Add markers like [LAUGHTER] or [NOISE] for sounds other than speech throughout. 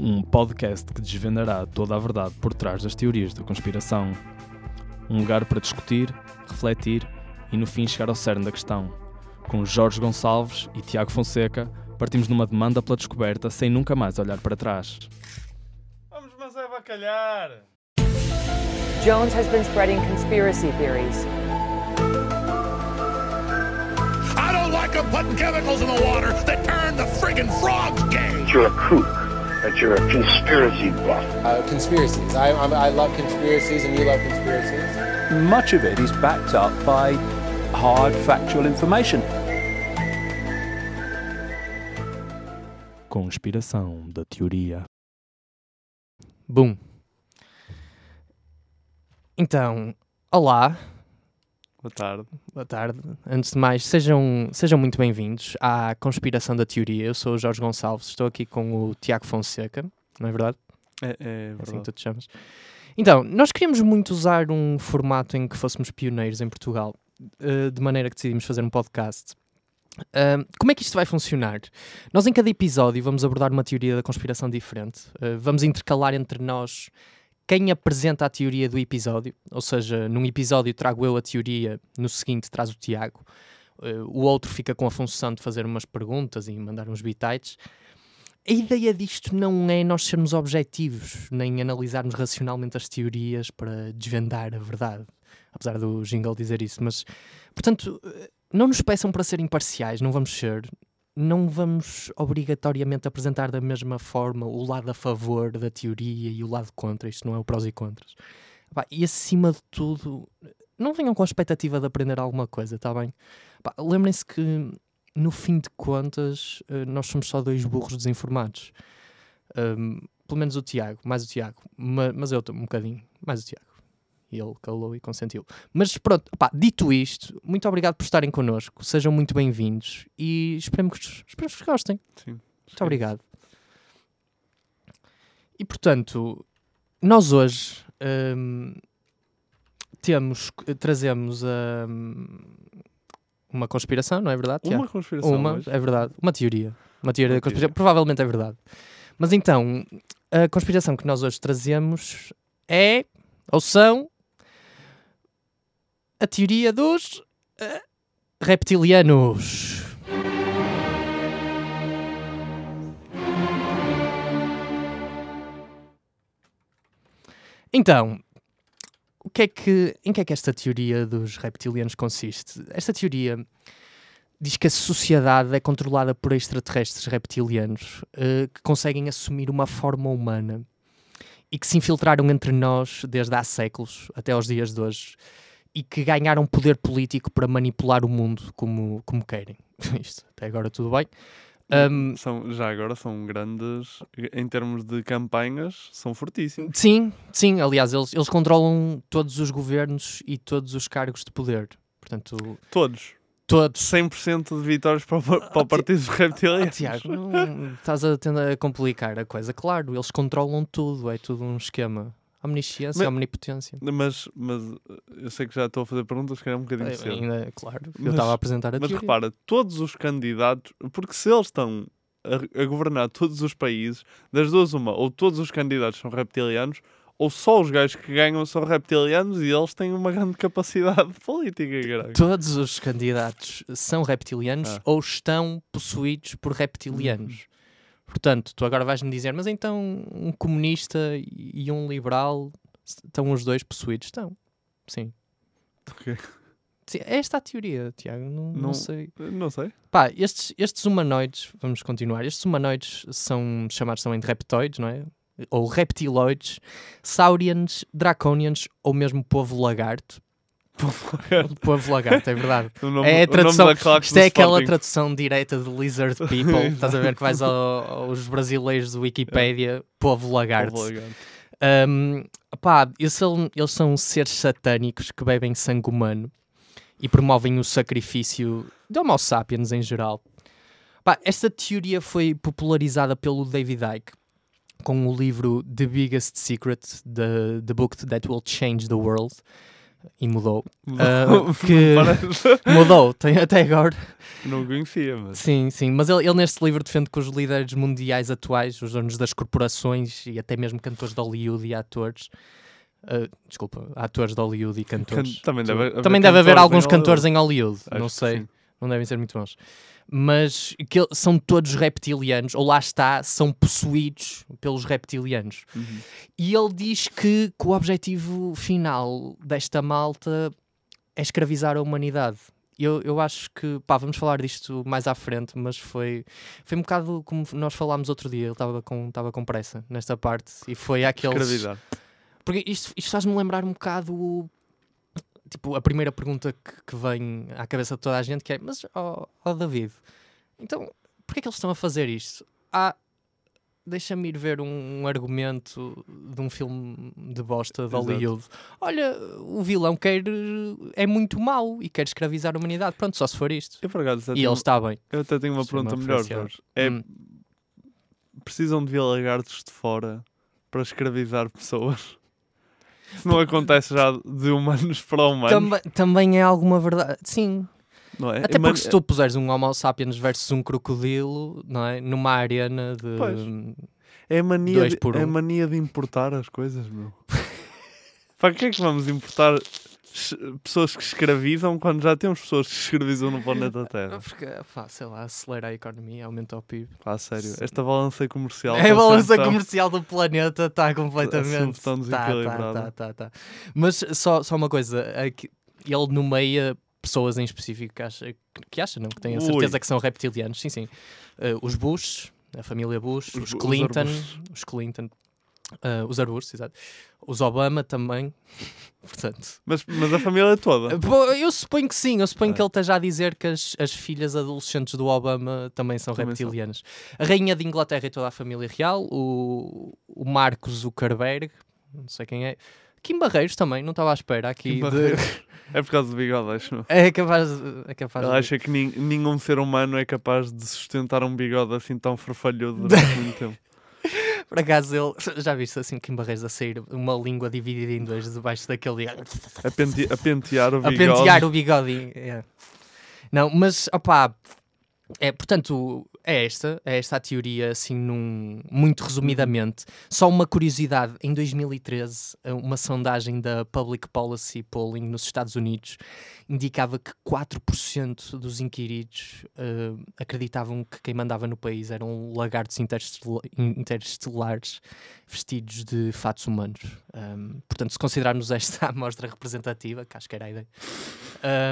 um podcast que desvendará toda a verdade por trás das teorias da conspiração. Um lugar para discutir, refletir e no fim chegar ao cerne da questão. Com Jorge Gonçalves e Tiago Fonseca, partimos numa demanda pela descoberta sem nunca mais olhar para trás. Vamos, mas é bacalhar! Jones has been spreading conspiracy theories. I don't like them putting chemicals in the water that turn the friggin' frogs gay. you're a kook, that you're a conspiracy buff. Uh, conspiracies. I, I'm, I love conspiracies, and you love conspiracies. much of it is backed up by hard factual information. Conspiração da teoria. Bum. Então, olá, Boa tarde. boa tarde. Antes de mais, sejam, sejam muito bem-vindos à Conspiração da Teoria. Eu sou o Jorge Gonçalves, estou aqui com o Tiago Fonseca, não é verdade? É, é É assim verdade. que tu te chamas. Então, nós queríamos muito usar um formato em que fôssemos pioneiros em Portugal, eh, de maneira que decidimos fazer um podcast. Ahm, como é que isto vai funcionar? Nós, em cada episódio, vamos abordar uma teoria da conspiração diferente. Eh, vamos intercalar entre nós quem apresenta a teoria do episódio, ou seja, num episódio trago eu a teoria, no seguinte traz o Tiago. Eh, o outro fica com a função de fazer umas perguntas e mandar uns bitites. A ideia disto não é nós sermos objetivos, nem analisarmos racionalmente as teorias para desvendar a verdade. Apesar do jingle dizer isso, mas portanto, eh, não nos peçam para ser imparciais, não vamos ser. Não vamos obrigatoriamente apresentar da mesma forma o lado a favor da teoria e o lado contra. Isto não é o prós e contras. E acima de tudo, não venham com a expectativa de aprender alguma coisa, está bem? Lembrem-se que no fim de contas, eh, nós somos só dois burros desinformados. Ahm, pelo menos o Tiago, mais o Tiago, ma- mas eu um bocadinho, mais o Tiago. E ele calou e consentiu. Mas pronto, pá, dito isto, muito obrigado por estarem connosco, sejam muito bem-vindos e esperemos que, esperemos que gostem. Sim. Muito obrigado. E portanto, nós hoje hum, temos, trazemos hum, uma conspiração, não é verdade? Tiago? Uma conspiração. Uma, hoje. é verdade. Uma teoria. Uma teoria Uma da conspiração. teoria. Provavelmente é verdade. Mas então, a conspiração que nós hoje trazemos é, ou são, a teoria dos eh, reptilianos. Então, o que é que, em que é que esta teoria dos reptilianos consiste? Esta teoria diz que a sociedade é controlada por extraterrestres reptilianos eh, que conseguem assumir uma forma humana e que se infiltraram entre nós desde há séculos até aos dias de hoje e que ganharam poder político para manipular o mundo como, como querem. [LAUGHS] Isto, até agora tudo bem. Ahm, São, já agora são grandes, em termos de campanhas, são fortíssimos. Sim, sim, aliás, eles, eles controlam todos os governos e todos os cargos de poder. Portanto, Todos. todos. 100% de vitórias para, o- para Ah, o Partido dos Ah, Reptilianos. Tiago, não, estás a tentar complicar a coisa. Claro, eles controlam tudo, é tudo um esquema. Omnisciência, Mas- omnipotência. Mas, mas eu sei que já estou a fazer perguntas que era um bocadinho É, cedo. ainda, claro, eu Mas- estava a apresentar a Mas teoria. repara, todos os candidatos, porque se eles estão a, a governar todos os países, das duas uma, ou todos os candidatos são reptilianos, ou só os gajos que ganham são reptilianos e eles têm uma grande capacidade [LAUGHS] política, caralho. Todos os candidatos são reptilianos Ah. ou estão possuídos por reptilianos. Portanto, tu agora vais-me dizer, mas então um comunista e um liberal estão os dois possuídos? Estão. Sim. Ok. Sim, é esta a teoria, Tiago. Não, não Não- sei. Não sei. Pá, estes, estes humanoides, vamos continuar, estes humanoides são chamados também de reptoides, não é? Ou reptiloides, saurians, draconians ou mesmo povo lagarto. Povo lagarto, é verdade. [LAUGHS] Nome, É tradução, isto é aquela tradução direta de Lizard People. [LAUGHS] Estás a ver que vais ao- aos brasileiros do Wikipedia, povo lagarto. Povo lagarto. Um, pá, eles são, eles são seres satânicos que bebem sangue humano e promovem o sacrifício de Homo sapiens em geral. Pá, esta teoria foi popularizada pelo David Icke com o livro The Biggest Secret, the, the Book That Will Change the World, e mudou. Ah, [LAUGHS] que- Parece- Mudou, tem até agora. Não conhecia, mas. Sim, sim, mas ele, ele neste livro defende que os líderes mundiais atuais, os donos das corporações e até mesmo cantores de Hollywood e atores, ah, desculpa, atores de Hollywood e cantores. Can- também deve haver Também deve haver em alguns Hollywood. cantores em Hollywood, Acho não que sei, sim. Não devem ser muito bons. Mas que são todos reptilianos, ou lá está, são possuídos pelos reptilianos. Uhum. E ele diz que, que o objetivo final desta malta é escravizar a humanidade. Eu, eu acho que, pá, vamos falar disto mais à frente, mas foi, foi um bocado como nós falámos outro dia. Ele estava com, estava com pressa nesta parte e foi aqueles. Escravidar. Porque isto, isto faz-me lembrar um bocado o- tipo, a primeira pergunta que, que vem à cabeça de toda a gente que é, mas ó ó, David, então porquê é que eles estão a fazer isto? Ah, deixa-me ir ver um, um argumento de um filme de bosta de. Hollywood. Olha, o vilão quer é muito mau e quer escravizar a humanidade. Pronto, só se for isto. Eu, acaso, E tenho- ele está bem. eu até tenho uma Isso é uma pergunta melhor. Jorge. É, Hum. Precisam de ver lagartos de fora para escravizar pessoas? Não acontece já de humanos para humanos, Também, também é alguma verdade. Sim, não é? Até porque se tu puseres um Homo sapiens versus um crocodilo, não é? Numa arena de. Pois. É a mania, de, é um. mania de importar as coisas, meu. [LAUGHS] Para que é que vamos importar pessoas que escravizam quando já temos pessoas que escravizam no planeta [LAUGHS] Terra? Porque, pá, sei lá, acelera a economia, aumenta o PIB. Pá, a sério, Sim. esta balança comercial. É a está balança tão- comercial do planeta está completamente. tão Tá, tá, desequilibrada. tá, tá, tá. Mas só, só uma coisa, é que ele nomeia pessoas em específico que acha, que acha não, que têm a certeza Ui. que são reptilianos. Sim, sim. Eh, os Bush, a família Bush, Os os, os Clinton, arbustos. os Clinton, eh, os arbustos, exato. Os Obama também. [LAUGHS] Portanto, Mas, mas a família toda. [LAUGHS] Eu suponho que sim, eu suponho É. que ele esteja a dizer que as, as filhas adolescentes do Obama também são Também são. reptilianas. A rainha de Inglaterra e toda a família real, o, o Marcos Zuckerberg, não sei quem é, Kim Barreiros também, não estava à espera aqui. De-. É por causa do bigode, acho. É capaz, é capaz Ele de- acha que nin- nenhum ser humano é capaz de sustentar um bigode assim tão farfalhudo [LAUGHS] durante muito tempo. Por acaso ele, [LAUGHS] já viste assim o Kim Barreiros a sair uma língua dividida em dois debaixo daquele. A, pente- a pentear o a bigode. pentear o bigode. é. Não, mas opá, é, portanto, é esta, é esta a teoria, assim, num, muito resumidamente. Só uma curiosidade: em 2013, eh, uma sondagem da Public Policy Polling nos Estados Unidos indicava que 4% dos inquiridos eh, acreditavam que quem mandava no país eram lagartos interestela- interestelares vestidos de fatos humanos. Um, portanto, se considerarmos esta [LAUGHS] amostra representativa, que acho que era a ideia,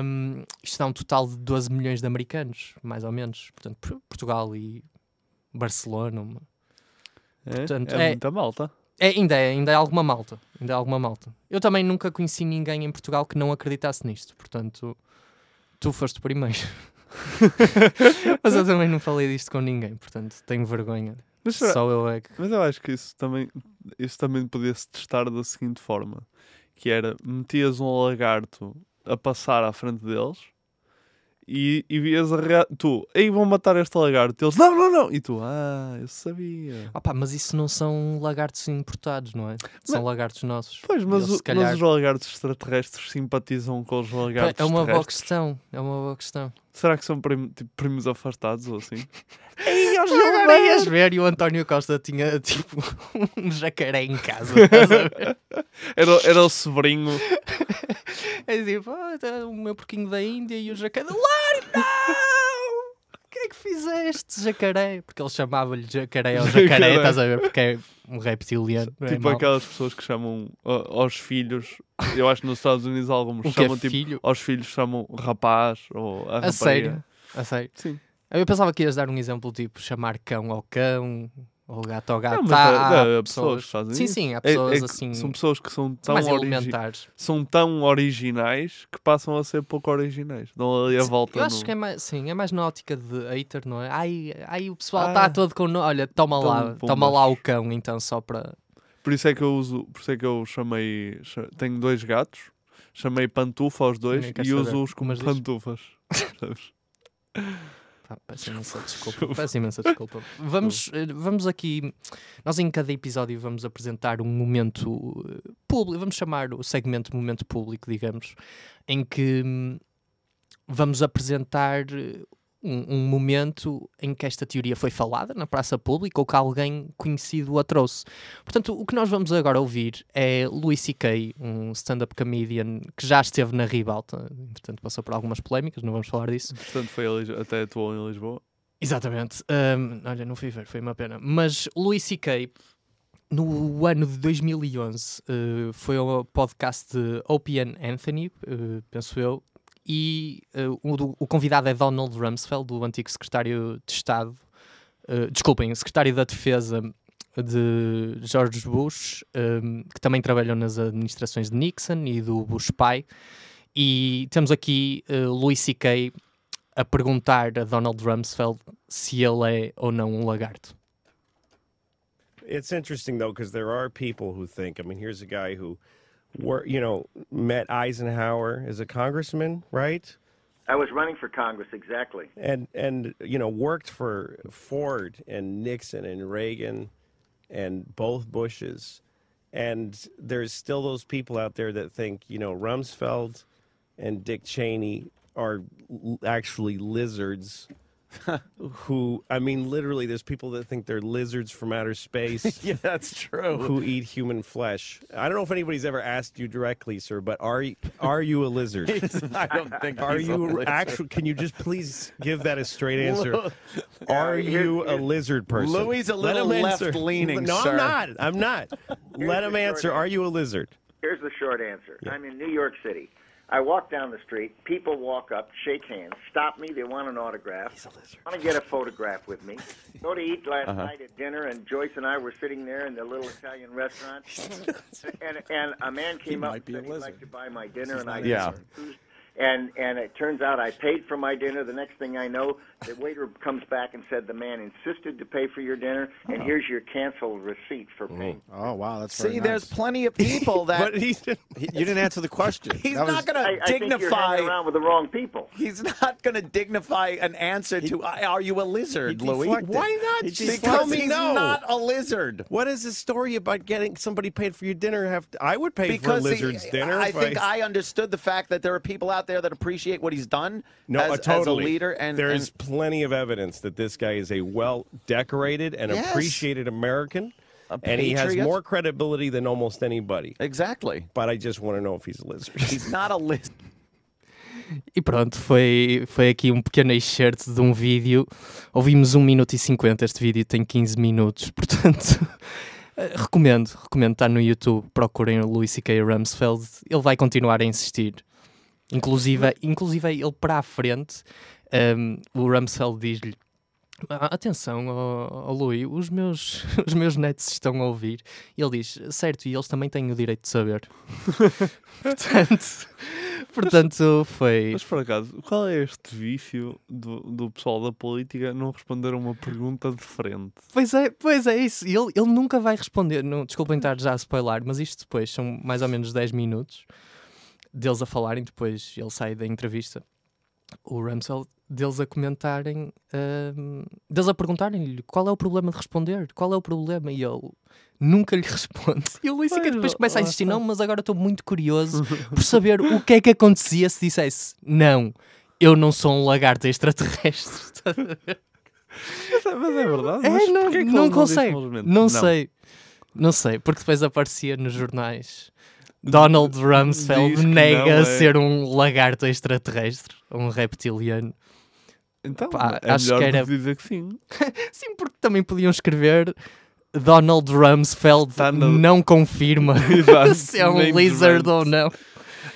um, isto dá um total de 12 milhões de americanos, mais ou menos. Portanto, Por- Portugal e Barcelona. É, Portanto, é é- muita malta. É, ainda, é, ainda é alguma malta. Ainda é alguma malta. Eu também nunca conheci ninguém em Portugal que não acreditasse nisto. Portanto, tu foste o primeiro. [LAUGHS] Mas eu também não falei disto com ninguém. Portanto, tenho vergonha. Mas, Só eu é que. mas eu acho que isso também, isso também podia-se testar da seguinte forma: que era metias um lagarto a passar à frente deles e, e vias a rea... tu, aí vão matar este lagarto. Eles, não, não, não. E tu, ah, eu sabia. Opa, mas isso não são lagartos importados, não é? São lagartos nossos. Pois, mas, Eles, o- calhar- mas os lagartos extraterrestres simpatizam com os lagartos É uma boa questão. É uma boa questão. Será que são prim- tipo, primos afastados ou assim? [LAUGHS] Agora ias ver e o António Costa tinha [LAUGHS] tipo um jacaré em casa. estás a ver? Era, era o sobrinho. É tipo, tá o meu porquinho da Índia e o jacaré. Lário, não! O que é que fizeste, jacaré? Porque ele chamava-lhe jacaré ao jacaré, Jacaré. estás a ver? Porque é um reptiliano. é tipo mau. aquelas pessoas que chamam ah, aos filhos. Eu acho que nos Estados Unidos alguns O que é chamam tipo. filho? Aos filhos chamam rapaz ou a, A sério? A sério? Sim. Eu pensava que ias dar um exemplo tipo chamar cão ao cão ou gato ao gato. Não, mas Há- é- há é, há pessoas que fazem Sim, isso. sim, há É- pessoas é que assim. São pessoas que são tão, mais origi- elementares. são tão originais que passam a ser pouco originais. Dão ali a volta. Eu acho no- que é mais, sim, é mais na ótica de hater, não é? Ai, ai o pessoal Ah. está todo com. Olha, toma lá, toma lá o cão, então, só para. Por isso é que eu uso, por isso é que eu chamei, cha- tenho dois gatos, chamei pantufa aos dois e uso-os como Mas pantufas. [LAUGHS] Pá, peço imensa [LAUGHS] desculpa. Peço imensa desculpa. Vamos, eh, vamos aqui. Nós em cada episódio vamos apresentar um momento eh, público, vamos chamar o segmento momento público, digamos, em que hum, vamos apresentar eh, um, um momento em que esta teoria foi falada na praça pública ou que alguém conhecido a trouxe. Portanto, o que nós vamos agora ouvir é Louis C.K., um stand-up comedian que já esteve na Ribalta, entretanto passou por algumas polémicas, não vamos falar disso. Portanto, foi até atuou em Lisboa. Exatamente. Ahm, olha, não fui ver, foi uma pena. Mas Louis C.K., no ano de 2011, eh, foi ao podcast de Opie and Anthony, eh, penso eu, e eh, o, o convidado é Donald Rumsfeld, o antigo secretário de Estado, eh, desculpem, secretário da Defesa de George Bush, ehm, que também trabalhou nas administrações de Nixon e do Bush pai. E temos aqui eh, Louis C.K. a perguntar a Donald Rumsfeld se ele é ou não um lagarto. It's interesting though because there are people who think. I mean, here's a guy who, were you know, met Eisenhower as a congressman, right? I was running for Congress, exactly. And and you know worked for Ford and Nixon and Reagan, and both Bushes. And there's still those people out there that think you know Rumsfeld and Dick Cheney are actually lizards. [LAUGHS] who I mean, literally, there's people that think they're lizards from outer space. [LAUGHS] yeah, that's true. who eat human flesh. I don't know if anybody's ever asked you directly, sir, but are y- are you a lizard? [LAUGHS] I don't think Are you actually? Can you just please give that a straight answer? Are you a lizard person? Louis is a little him answer. left-leaning, No, sir. I'm not. I'm not. Let him short answer. Are you a lizard? Here's the short answer. I'm in New York City. I walk down the street. People walk up, shake hands, stop me. They want an autograph. Want to get a photograph with me. [LAUGHS] Go to eat last night at dinner, and Joyce and I were sitting there in the little Italian restaurant. [LAUGHS] and and a man came up might be and said he'd like to buy my dinner, and I Yeah. And and it turns out I paid for my dinner. The next thing I know, the waiter comes back and said the man insisted to pay for your dinner, and oh. here's your canceled receipt for paying. Mm. Oh wow, that's See, very there's plenty of people [LAUGHS] that But he's [LAUGHS] He- you didn't answer the question. he's That not going I, to I think you're dignify. around with the wrong people. He's not going to dignify an answer to "Are you a lizard, Louis?" deflected. Why not? He Just Because tell me he's no. not a lizard. What is the story about getting somebody paid for your dinner? Have I would pay Because for a he- lizard's dinner. I if think I understood the fact that there are people out there that appreciate what he's done No, as, uh, as a totally. leader, and there's and- plenty of evidence that this guy is a well decorated and Yes. appreciated American, A and he has more credibility than almost anybody. exactly. But I just want to know if he's a lizard. He's not a lizard. [LAUGHS] E pronto, foi, foi aqui um pequeno excerto de um vídeo. Ouvimos 1 minuto e 50, este vídeo tem 15 minutos, [LAUGHS] portanto, eh, recomendo, recomendo estar no YouTube, procurem o Louis C.K. Rumsfeld, ele vai continuar a insistir. Inclusive, inclusive ele para a frente, ehm, o Rumsfeld diz-lhe "Ah, Atenção, oh, oh, Louis, os meus, [LAUGHS] os meus netos estão a ouvir. E ele diz: Certo, e eles também têm o direito de saber. [LAUGHS] portanto, portanto, foi. Mas por acaso, qual é este vício do, do pessoal da política não responder a uma pergunta de frente? Pois é, pois é isso. E Ele, ele nunca vai responder. Não, desculpem estar já a spoiler, mas isto depois são mais ou menos 10 minutos deles a falarem. Depois ele sai da entrevista, o Ramsell, deles a comentarem, ahm, deles a perguntarem-lhe qual é o problema de responder, qual é o problema. E ele nunca lhe [LAUGHS] responde. E o Luís Pois, depois começa a insistir: não, mas agora estou muito curioso [LAUGHS] por saber o que é que acontecia se dissesse não. Eu não sou um lagarto extraterrestre. [LAUGHS] Mas é, mas é verdade. É, mas não, que ele não diz consegue. simplesmente Não, sei. Não sei, porque depois aparecia nos jornais. Donald Rumsfeld que nega é. ser um lagarto extraterrestre, um reptiliano. Então, Pá, é acho que era- dizer que sim. [LAUGHS] Sim, porque também podiam escrever Donald Rumsfeld Tá no- não confirma [LAUGHS] Exato, [LAUGHS] se é um lizard desmente. ou não.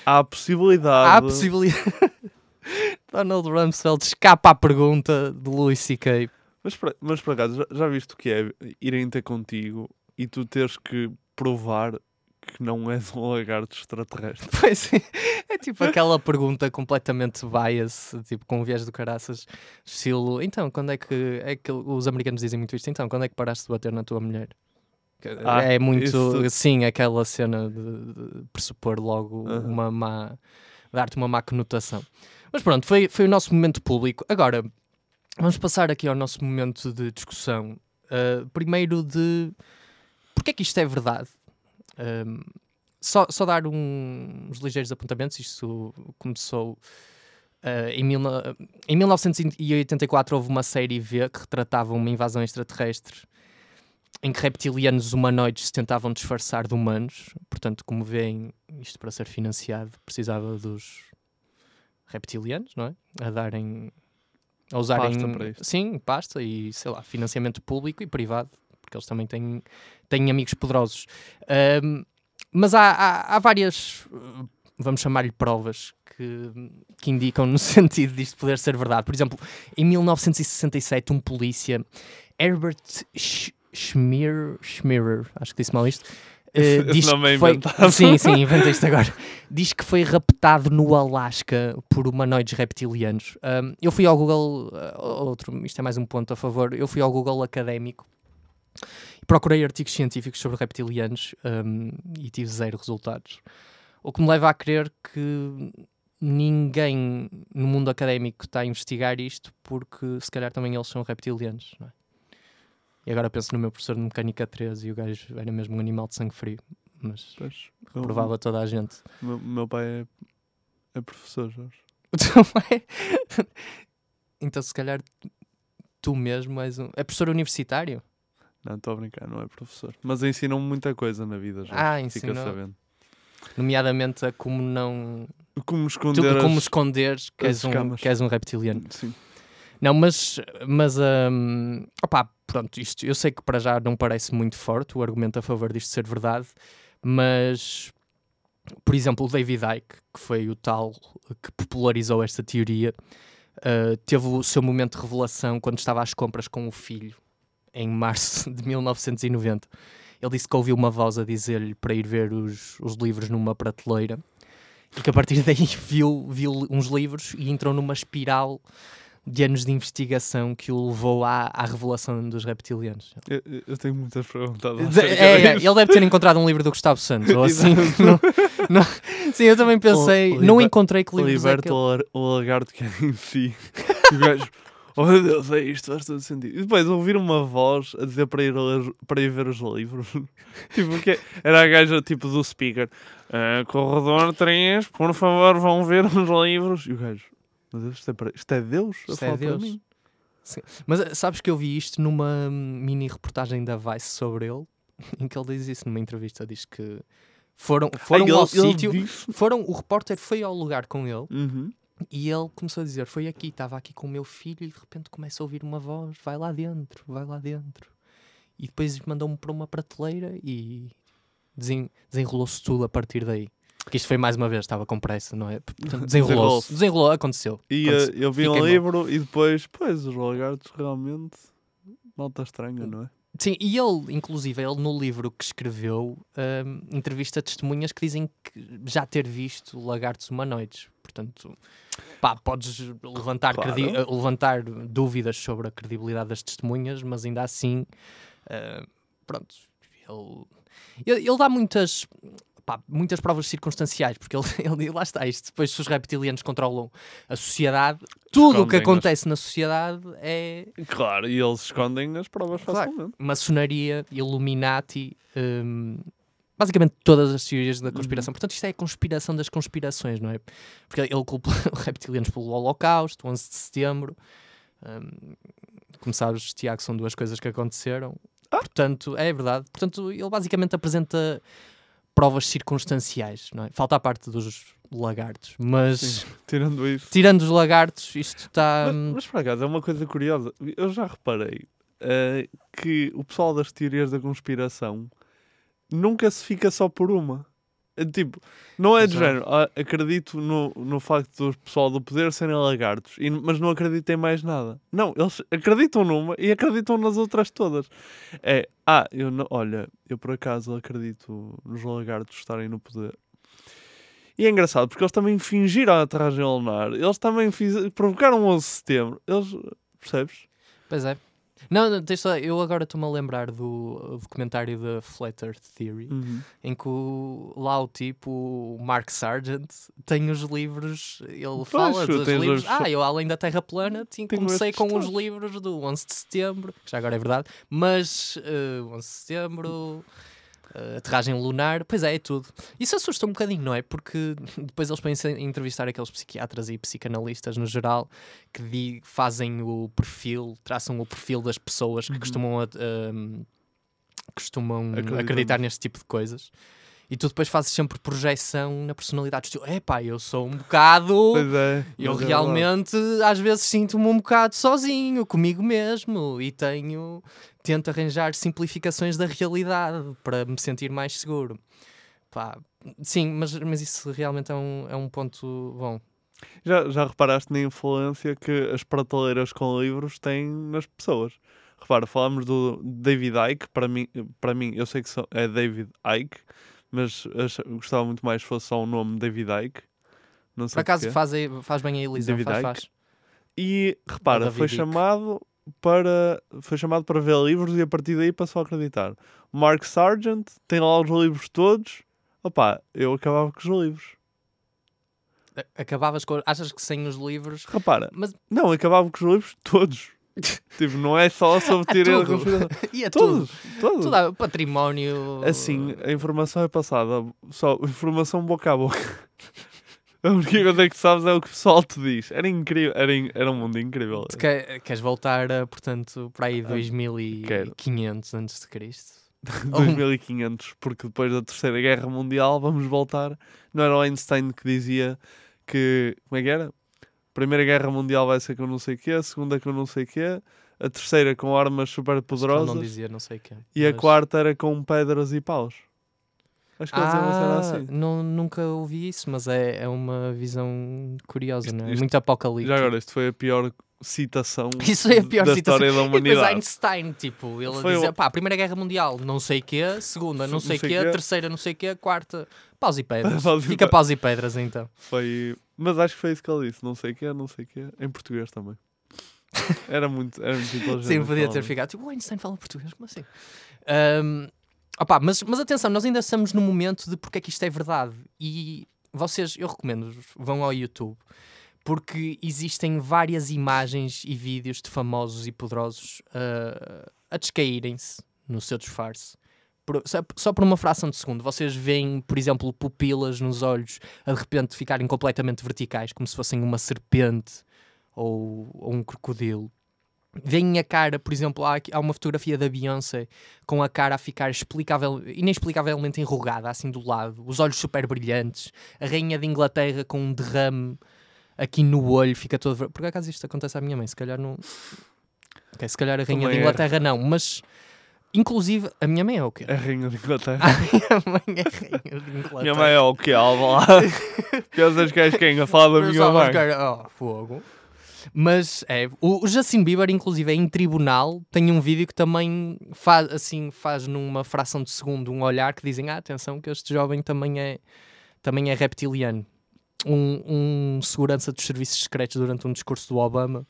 Há a possibilidade. Há a possibilidade. Donald Rumsfeld escapa à pergunta de Louis C.K. Mas, por- mas por acaso, já, já viste o que é irem ter contigo e tu teres que provar que não és um lagarto extraterrestre? [LAUGHS] Pois é, é tipo [LAUGHS] aquela pergunta completamente bias, tipo com viés do caraças, estilo, então, quando é que, é que os americanos dizem muito isto, então, quando é que paraste de bater na tua mulher? Ah, é muito, isso- sim, aquela cena de, pressupor logo Aham. uma má, dar-te uma má conotação. Mas pronto, foi, foi o nosso momento público. Agora, vamos passar aqui ao nosso momento de discussão. Uh, primeiro de porque é que isto é verdade? Um, só, só dar um- uns ligeiros apontamentos. Isto começou uh, em, mil, em 1984 houve uma série V que retratava uma invasão extraterrestre em que reptilianos humanoides se tentavam disfarçar de humanos. Portanto, como veem, isto para ser financiado precisava dos reptilianos, não é? A darem. A usarem. Pasta para isto. Sim, pasta e sei lá, financiamento público e privado, porque eles também têm, têm amigos poderosos. Ahm, mas há, há, há várias, uh, vamos chamar-lhe provas, que, que indicam no [LAUGHS] sentido disto poder ser verdade. Por exemplo, em 1967, um polícia, Herbert Sch- Schmier, Schmierer, acho que disse mal isto, Esse diz é que foi, sim, sim, inventei isto agora. Diz que foi raptado no Alasca por humanoides reptilianos. Ahm, eu fui ao Google, ah, outro, isto é mais um ponto a favor, eu fui ao Google académico procurei artigos científicos sobre reptilianos ahm, e tive zero resultados. O que me leva a crer que ninguém no mundo académico está a investigar isto porque se calhar também eles são reptilianos. é? E agora penso no meu professor de mecânica 13 e o gajo era mesmo um animal de sangue frio, mas Pois, reprovava toda a gente. O meu, o meu pai é, é professor, Jorge. [LAUGHS] Também. então, se calhar tu mesmo és um. É professor universitário? Não, estou a brincar, não é professor. Mas ensinam-me muita coisa na vida, Jorge. Ah, Fica ensinou. sabendo. Nomeadamente a como não. Como Tu, esconder como as- esconderes que és, um, que és um reptiliano. Sim. Não, mas. mas hum, opá, pronto, isto eu sei que para já não parece muito forte o argumento a favor disto ser verdade, mas. Por exemplo, o David Icke, que foi o tal que popularizou esta teoria, uh, teve o seu momento de revelação quando estava às compras com o filho, em março [LAUGHS] de 1990. Ele disse que ouviu uma voz a dizer-lhe para ir ver os, os livros numa prateleira e que a partir [LAUGHS] daí viu, viu uns livros e entrou numa espiral de anos de investigação que o levou à, à revelação dos reptilianos. Eu, eu- tenho muitas perguntas. É, é, disso. ele deve ter encontrado um livro do Gustavo Santos, ou assim. [LAUGHS] Não- não- sim, eu também pensei, O- não liber- encontrei que livros é Liberta aquele. o, lar- o lagarto que é em si. Oh meu Deus, é isto, faz todo sentido. E depois ouvir uma voz a dizer para ir, ler- para ir ver os livros. [LAUGHS] tipo, que era a gaja tipo do speaker. "Ah, corredor 3, por favor, vão ver os livros. E o gajo, meu Deus, isto é, para- isto é Deus a Isto é Deus. mim. Sim. Mas eh, sabes que eu vi isto numa mini reportagem da Vice sobre ele, [LAUGHS] em que ele diz isso numa entrevista, diz que foram, foram ele- ao sítio, foram, o repórter foi ao lugar com ele Uhum. E ele começou a dizer, foi aqui, estava aqui com o meu filho e de repente começa a ouvir uma voz, vai lá dentro, vai lá dentro. E depois mandou-me para uma prateleira e desen- desenrolou-se tudo a partir daí. Porque isto foi mais uma vez, estava com pressa, não é? [LAUGHS] Desenrolou-se. Desenrolou, aconteceu. E Aconteceu. eh, eu vi um livro e depois, pois, os lagartos realmente. Malta estranha, não é? Sim, e ele, inclusive, ele no livro que escreveu, hum, entrevista testemunhas que dizem que já ter visto lagartos humanoides. Portanto, pá, podes levantar, Claro. credi- eh, levantar dúvidas sobre a credibilidade das testemunhas, mas ainda assim, eh, pronto, ele, ele, ele dá muitas. Pá, muitas provas circunstanciais, porque ele, [LAUGHS] ele lá está, isto depois se os reptilianos controlam a sociedade, tudo o que acontece na sociedade é Claro, e eles escondem as provas Claro. facilmente. maçonaria, Illuminati, hum, basicamente todas as teorias da conspiração. Uhum. Portanto, isto é a conspiração das conspirações, não é? Porque ele culpa [LAUGHS] os reptilianos pelo Holocausto, 11 de setembro. Hum, como sabes, Tiago, são duas coisas que aconteceram. Ah. Portanto, é verdade. Portanto, ele basicamente apresenta provas circunstanciais, não é? Falta a parte dos lagartos, mas Sim, [LAUGHS] tirando isso. tirando os lagartos, isto está. Mas, mas por acaso é uma coisa curiosa. Eu já reparei eh, que o pessoal das teorias da conspiração nunca se fica só por uma. É tipo, não é de Exato. género. "Ah, acredito no, no facto do pessoal do poder serem lagartos, e- mas não acredito em mais nada. Não, eles acreditam numa e acreditam nas outras todas. É, ah, eu não, olha, eu por acaso acredito nos lagartos estarem no poder. E é engraçado porque eles também fingiram a aterragem lunar, eles também fiz, provocaram o 11 de setembro. Eles, percebes? Pois é. Não, não tens só- eu agora estou-me a lembrar do documentário da Flat Earth Theory, Uhum. em que o- lá o tipo, o Mark Sargent, tem os livros, ele fala dos livros. os- Ah, eu além da Terra plana, tinha, comecei com os livros do 11 de Setembro, que já agora é verdade, mas eh, 11 de Setembro, aterragem lunar, pois é, é tudo. Isso assusta um bocadinho, não é? Porque [LAUGHS] depois eles a entrevistar aqueles psiquiatras e psicanalistas no geral que fazem o perfil, traçam o perfil das pessoas que costumam, a- ahm, costumam Acreditar neste tipo de coisas. E tu depois fazes sempre projeção na personalidade. Tu, epá, eu sou um bocado. Pois é. Eu é realmente às vezes sinto-me um bocado sozinho, comigo mesmo, e tenho. Tento arranjar simplificações da realidade para me sentir mais seguro. Pá, sim, mas, mas isso realmente é um, é um ponto bom. Já, já reparaste na influência que as prateleiras com livros têm nas pessoas? Repara, falámos do David Icke, para mim, para mim eu sei que é David Icke, mas gostava muito mais que fosse só o nome David Icke. Não sei Por acaso faz, aí- faz bem a Elisa, David faz, faz. E repara, foi chamado para foi chamado para ver livros e a partir daí passou a acreditar. Mark Sargent tem lá os livros todos. Opá, eu acabava com os livros. Acabavas com. Achas que sem os livros. Repara, Mas não, acabava com os livros todos. [LAUGHS] tipo, não é só sobre tudo. conspiração. [LAUGHS] E é todos, tudo. todos. Tudo há património. Assim, a informação é passada, só informação boca a boca. [LAUGHS] A única coisa que sabes é o que o pessoal te diz. Era incrível, era, era um mundo incrível. Tu quer- queres voltar, a, portanto, para aí Ah, 2500 antes de Cristo? 2500, porque depois da Terceira Guerra Mundial vamos voltar. Não era o Einstein que dizia que. Como é que era? Primeira Guerra Mundial vai ser com não sei o quê, a segunda com não sei o quê, a terceira com armas super poderosas não dizia não sei quê. e a mas- quarta era com pedras e paus. Acho que eles Ah, assim. não, nunca ouvi isso, mas é, é uma visão curiosa, não é? isto- Muito apocalíptica. Já agora, isto foi a pior citação [LAUGHS] Isso é a pior da citação. história da E depois humanidade. Einstein, tipo, ele Foi dizia, o- pá, Primeira Guerra Mundial, não sei o quê, segunda, não sei o sei quê, quê. terceira, não sei o quê, quarta, paus e pedras. [LAUGHS] Paus e Fica paus e pedras, então. Foi... Mas acho que foi isso que ele disse. Não sei o quê, não sei o quê. Em português também. [LAUGHS] Era muito, era muito inteligente. Sim, podia ter ficado. Tipo, o Einstein fala português, como assim? Ahm, opá, mas, mas atenção, nós ainda estamos no momento de porque é que isto é verdade. E vocês, eu recomendo, vão ao YouTube, porque existem várias imagens e vídeos de famosos e poderosos ah, a descaírem-se no seu disfarce. Por- só, só por uma fração de segundo, vocês veem, por exemplo, pupilas nos olhos a de repente ficarem completamente verticais, como se fossem uma serpente ou, ou um crocodilo. Veem a cara, por exemplo, há, há uma fotografia da Beyoncé com a cara a ficar inexplicavelmente enrugada, assim do lado, os olhos super brilhantes, a rainha de Inglaterra com um derrame aqui no olho, fica todo. Por acaso isto acontece à minha mãe, se calhar não. Ok, se calhar a rainha Também de é. Inglaterra não, mas inclusive a minha mãe é o quê? A rainha de Inglaterra. [LAUGHS] A minha mãe é rainha de Inglaterra. Minha mãe é o quê? Alva lá. [LAUGHS] Pensas que és quem a falar da minha mãe? era- Oh, fogo. Mas é, o, o Justin Bieber, inclusive, é em tribunal, tem um vídeo que também faz, assim, faz numa fração de segundo um olhar que dizem: ah, atenção, que este jovem também é, também é reptiliano. Um, um segurança dos serviços secretos durante um discurso do Obama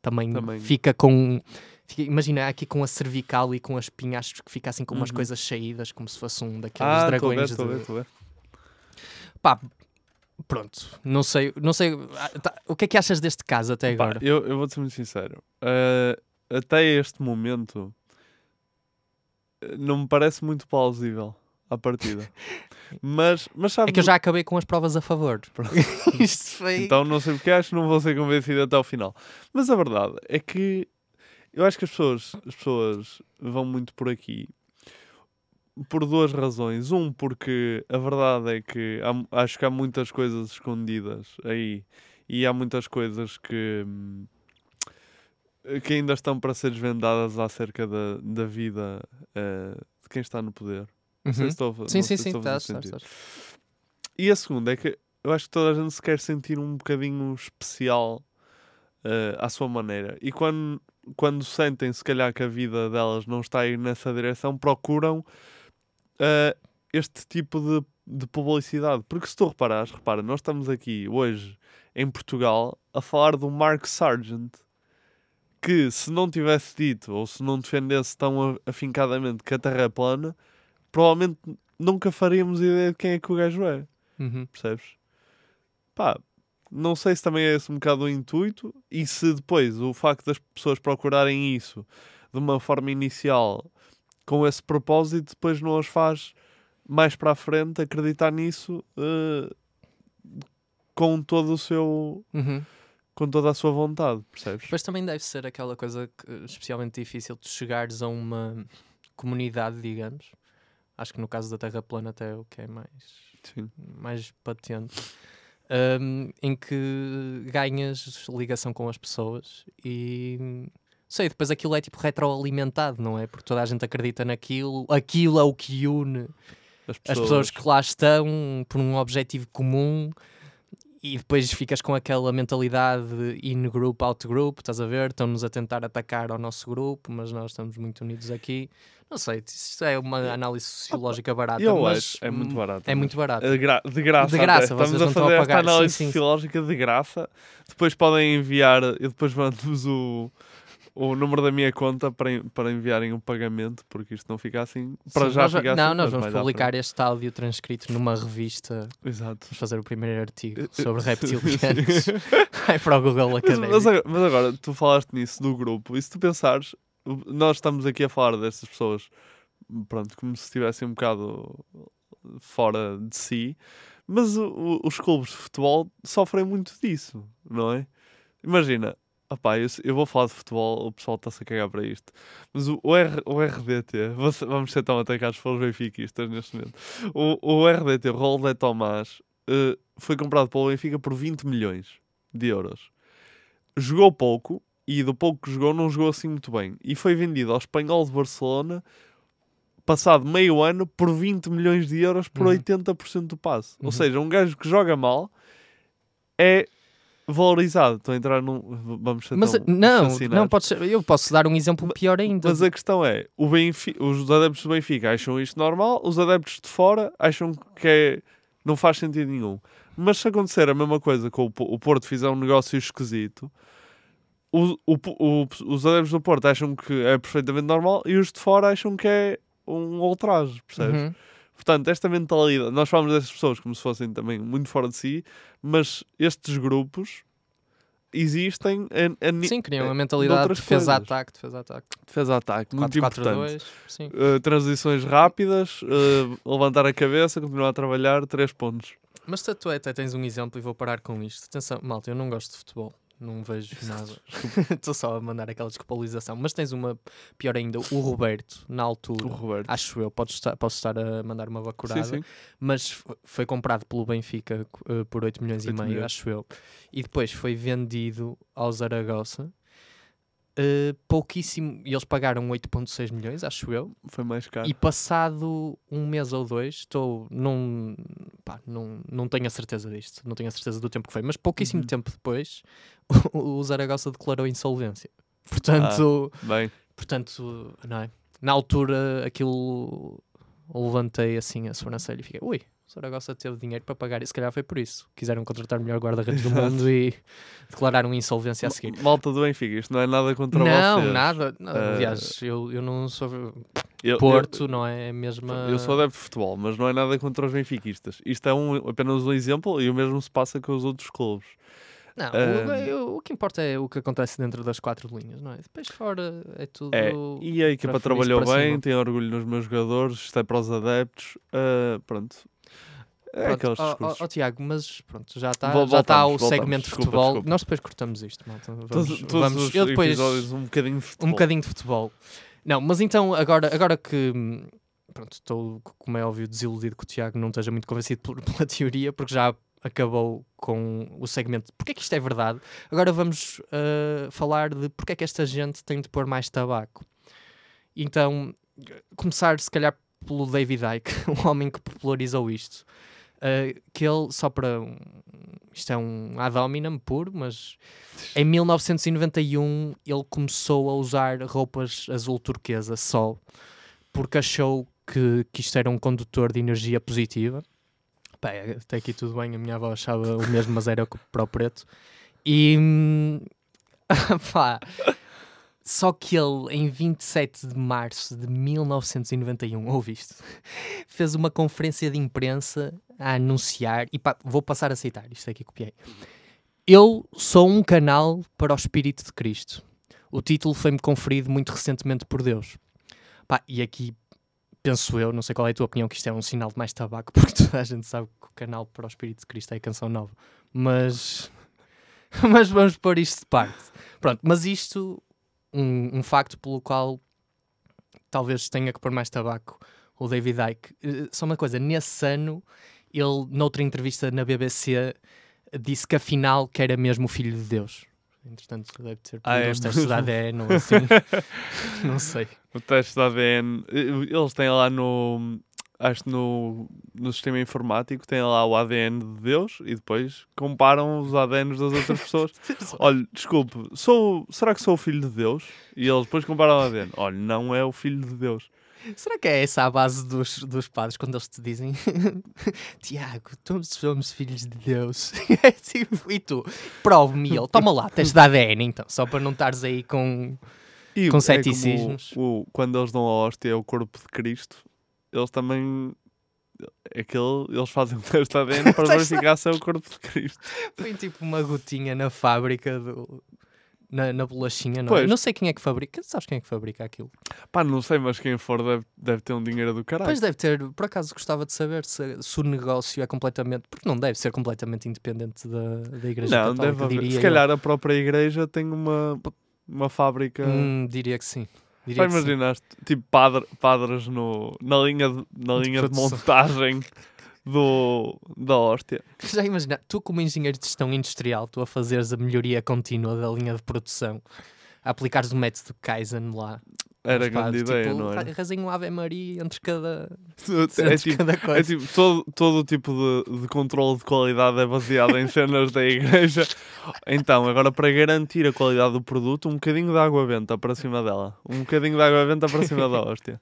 também, Também. fica com. fica- imagina aqui com a cervical e com as pinhas que fica assim com umas Uhum. coisas saídas, como se fosse um daqueles Ah, a dragões. estou a ver, de- a ver. Pá, pronto, não sei, não sei. ah, tá, o que é que achas deste caso até Pá, agora? eu, eu vou ser muito sincero. Eh, até este momento eh, não me parece muito plausível à partida. [LAUGHS] mas, mas sabes, É que eu já acabei com as provas a favor. [LAUGHS] [LAUGHS] Isto foi. Então não sei porque acho que não vou ser convencido até ao final. Mas a verdade é que eu acho que as pessoas, as pessoas vão muito por aqui por duas razões. Um, porque a verdade é que há- acho que há muitas coisas escondidas aí e há muitas coisas que, hum, que ainda estão para ser desvendadas acerca da, da vida eh, de quem está no poder. Não sei Uhum. se estou a Sim, sim, sim, estás, estás, sentido. E a segunda é que eu acho que toda a gente se quer sentir um bocadinho especial eh, à sua maneira. E quando, quando sentem, se calhar, que a vida delas não está a ir nessa direção, procuram eh, este tipo de, de publicidade. Porque se tu reparares, repara, nós estamos aqui hoje em Portugal a falar do Mark Sargent, que se não tivesse dito ou se não defendesse tão afincadamente que a Terra é plana, provavelmente nunca faríamos ideia de quem é que o gajo é. Uhum. Percebes? Pá, não sei se também é esse um bocado o intuito e se depois o facto das pessoas procurarem isso de uma forma inicial com esse propósito depois não as faz mais para a frente acreditar nisso eh, com todo o seu Uhum. com toda a sua vontade, percebes? Depois também deve ser aquela coisa que, especialmente difícil de chegares a uma comunidade, digamos. Acho que no caso da Terra plana até é o que é mais, Sim. mais patente. hum, em que ganhas ligação com as pessoas e sei, depois aquilo é tipo retroalimentado, não é? Porque toda a gente acredita naquilo, aquilo é o que une As as pessoas que lá estão por um objetivo comum e depois ficas com aquela mentalidade in group, out group, estás a ver? Estão-nos a tentar atacar ao nosso grupo, mas nós estamos muito unidos aqui. Não sei, isto é uma análise sociológica barata, Eu mas acho, é muito hum, barato. É muito barato. De, gra- de graça. De graça, até. Estamos a estão a fazer esta pagar. Sim, análise sim. sociológica de graça. Depois podem enviar, eu depois mando-vos o, o número da minha conta para, para enviarem o pagamento, porque isto não fica assim. Para Sim, já nós fica Não, assim, nós mas vamos publicar este áudio transcrito numa revista. Exato. Vamos fazer o primeiro artigo sobre [LAUGHS] reptilianos. [LAUGHS] Vai para o Google Académico. mas agora, mas agora, tu falaste nisso do grupo, e se tu pensares, nós estamos aqui a falar destas pessoas, pronto, como se estivessem um bocado fora de si, mas o- os clubes de futebol sofrem muito disso, não é? Imagina, opá, eu, eu vou falar de futebol, o pessoal está-se a cagar para isto, mas o, o, R, o RDT, vamos ser tão atacados pelos benfiquistas neste momento, o, o RDT, o Rol de Tomás, eh, foi comprado pelo Benfica por 20 milhões de euros jogou pouco e do pouco que jogou não jogou assim muito bem e foi vendido ao Espanhol de Barcelona passado meio ano por 20 milhões de euros por Uhum. 80% do passe. Uhum. Ou seja, um gajo que joga mal é valorizado. Estou a entrar num. Vamos ser Mas não, fascinados. não pode ser. Eu posso dar um exemplo pior ainda. Mas a questão é, o Benfi- os adeptos do Benfica acham isto normal, os adeptos de fora acham que é- não faz sentido nenhum. Mas se acontecer a mesma coisa com o, Po- o Porto fizer um negócio esquisito, o- o o- os adeptos do Porto acham que é perfeitamente normal e os de fora acham que é um ultraje, percebes? Uhum. Portanto, esta mentalidade, nós falamos destas pessoas como se fossem também muito fora de si, mas estes grupos existem a, a Sim, criam uma de mentalidade de defesa-ataque, defesa-ataque. defesa-ataque, muito 4-4-2, importante. Uh, transições rápidas, uh, levantar a cabeça, continuar a trabalhar, três pontos. Mas tu, tu até tens um exemplo e vou parar com isto. Atenção, malta, eu não gosto de futebol. Não vejo [LAUGHS] nada. [LAUGHS] Estou só a mandar aquela desculpabilização. Mas tens uma, pior ainda, o Roberto, na altura. O Roberto. Acho eu, podes estar, posso estar a mandar uma bacurada. sim. Mas f- foi comprado pelo Benfica eh, por 8 milhões e 8 meio, milhões. acho eu. E depois foi vendido ao Zaragoza. Eh, pouquíssimo, e eles pagaram 8.6 milhões, acho eu. Foi mais caro. E passado um mês ou dois, estou. Não, pá, não, não tenho a certeza disto, não tenho a certeza do tempo que foi, mas pouquíssimo Uhum. tempo depois, o, [LAUGHS] o Zaragoza declarou insolvência. Portanto, Bem, portanto não é? na altura aquilo levantei assim a sobrancelha e fiquei, ui, o Zaragoza teve dinheiro para pagar isso, se calhar foi por isso. Quiseram contratar o melhor guarda-redes do mundo e [LAUGHS] declararam insolvência a seguir. malta do Benfica, isto não é nada contra Não, vocês. nada. Não, Eh, Aliás, eu, eu não sou. eu- Porto, não é a mesma. Eu sou adepto de futebol, mas não é nada contra os benfiquistas. Isto é um, apenas um exemplo e o mesmo se passa com os outros clubes. Não, Ahm. o, eu- o que importa é o que acontece dentro das quatro linhas, não é? Depois fora é tudo. É, e a equipa trabalhou bem, tem orgulho nos meus jogadores, isto é para os adeptos. ah, pronto. É Pronto, ó- ó- Tiago, mas pronto, já está já está o segmento de futebol. desculpa. Nós depois cortamos isto, malta. Vamos, Todos- todos vamos- os eu depois episódios, um bocadinho de futebol. um bocadinho de futebol. Não, mas então agora, agora que pronto, estou, como é óbvio, desiludido que o Tiago não esteja muito convencido por- [LAUGHS] pela teoria, porque já acabou com o segmento de porque é que isto é verdade. Agora vamos ah, falar de porque é que esta gente tem de pôr mais tabaco. Então, começar se calhar pelo David Icke, o [LAUGHS] homem que popularizou isto. Uh, que ele, só para. Isto é um ad hominem puro, mas em 1991 ele começou a usar roupas azul turquesa só, porque achou que, que isto era um condutor de energia positiva. É, até aqui tudo bem, a minha avó achava o mesmo, mas era para o preto. E. [LAUGHS] pá, Só que ele, em 27 de março de 1991, [LAUGHS] ouviste, fez uma conferência de imprensa a anunciar, e pá, vou passar a citar, isto aqui copiei. Eu sou um canal para o Espírito de Cristo. O título foi-me conferido muito recentemente por Deus. Pá, e aqui penso eu, não sei qual é a tua opinião, que isto é um sinal de mais tabaco, [LAUGHS] porque toda a gente sabe que o canal para o Espírito de Cristo é a canção nova. Mas, [LAUGHS] mas vamos pôr isto de parte. Pronto, mas isto, um, um facto pelo qual talvez tenha que pôr mais tabaco o David Icke. Eh, Só uma coisa, nesse ano, ele, noutra entrevista na BBC, disse que afinal que era mesmo o filho de Deus. Entretanto, deve ter Ah, é uns testes de? ADN ou assim. [LAUGHS] não sei. O teste de ADN. eh, Eles têm lá no. Acho que no, no sistema informático tem lá o ADN de Deus e depois comparam os ADNs das outras pessoas. [LAUGHS] Olha, desculpe, sou, será que sou o filho de Deus? E eles depois comparam o ADN. Olha, não é o filho de Deus. Será que é essa a base dos, dos padres quando eles te dizem [LAUGHS] Tiago, todos somos filhos de Deus? [LAUGHS] É tipo, e tu? Prove-me ele. Toma lá, teste de ADN então, só para não estares aí com, E com é ceticismos. o- quando eles dão a hóstia ao corpo de Cristo, eles também. Aquele, eles fazem [LAUGHS] um teste ADN [LAUGHS] para verificar se é o corpo de Cristo. [LAUGHS] Foi tipo uma gotinha na fábrica do. Na, na bolachinha, não é? Pois. Não sei quem é que fabrica. Sabes quem é que fabrica aquilo? Pá, não sei, mas quem for deve, deve ter um dinheiro do caralho. Pois deve ter, por acaso gostava de saber se, se o negócio é completamente. Porque não deve ser completamente independente da, da Igreja Não, Católica, deve haver. Se eu. calhar a própria igreja tem uma, uma fábrica. Hum, diria que sim. Sim. imaginaste, tipo padre, padres no, na linha, de, na linha de produção. montagem do, da hóstia. [LAUGHS] Já imagina, tu como engenheiro de gestão industrial, tu a fazeres a melhoria contínua da linha de produção, a aplicares o método Kaizen lá. Era grande padres, ideia, tipo, não era? re- Rezem um Ave Maria entre cada, [LAUGHS] É entre tipo, cada é coisa. tipo todo, todo o tipo de, de controle de qualidade é baseado em cenas da igreja. Então, agora para garantir a qualidade do produto, um bocadinho de água benta para cima dela. Um bocadinho de água benta para cima da hóstia.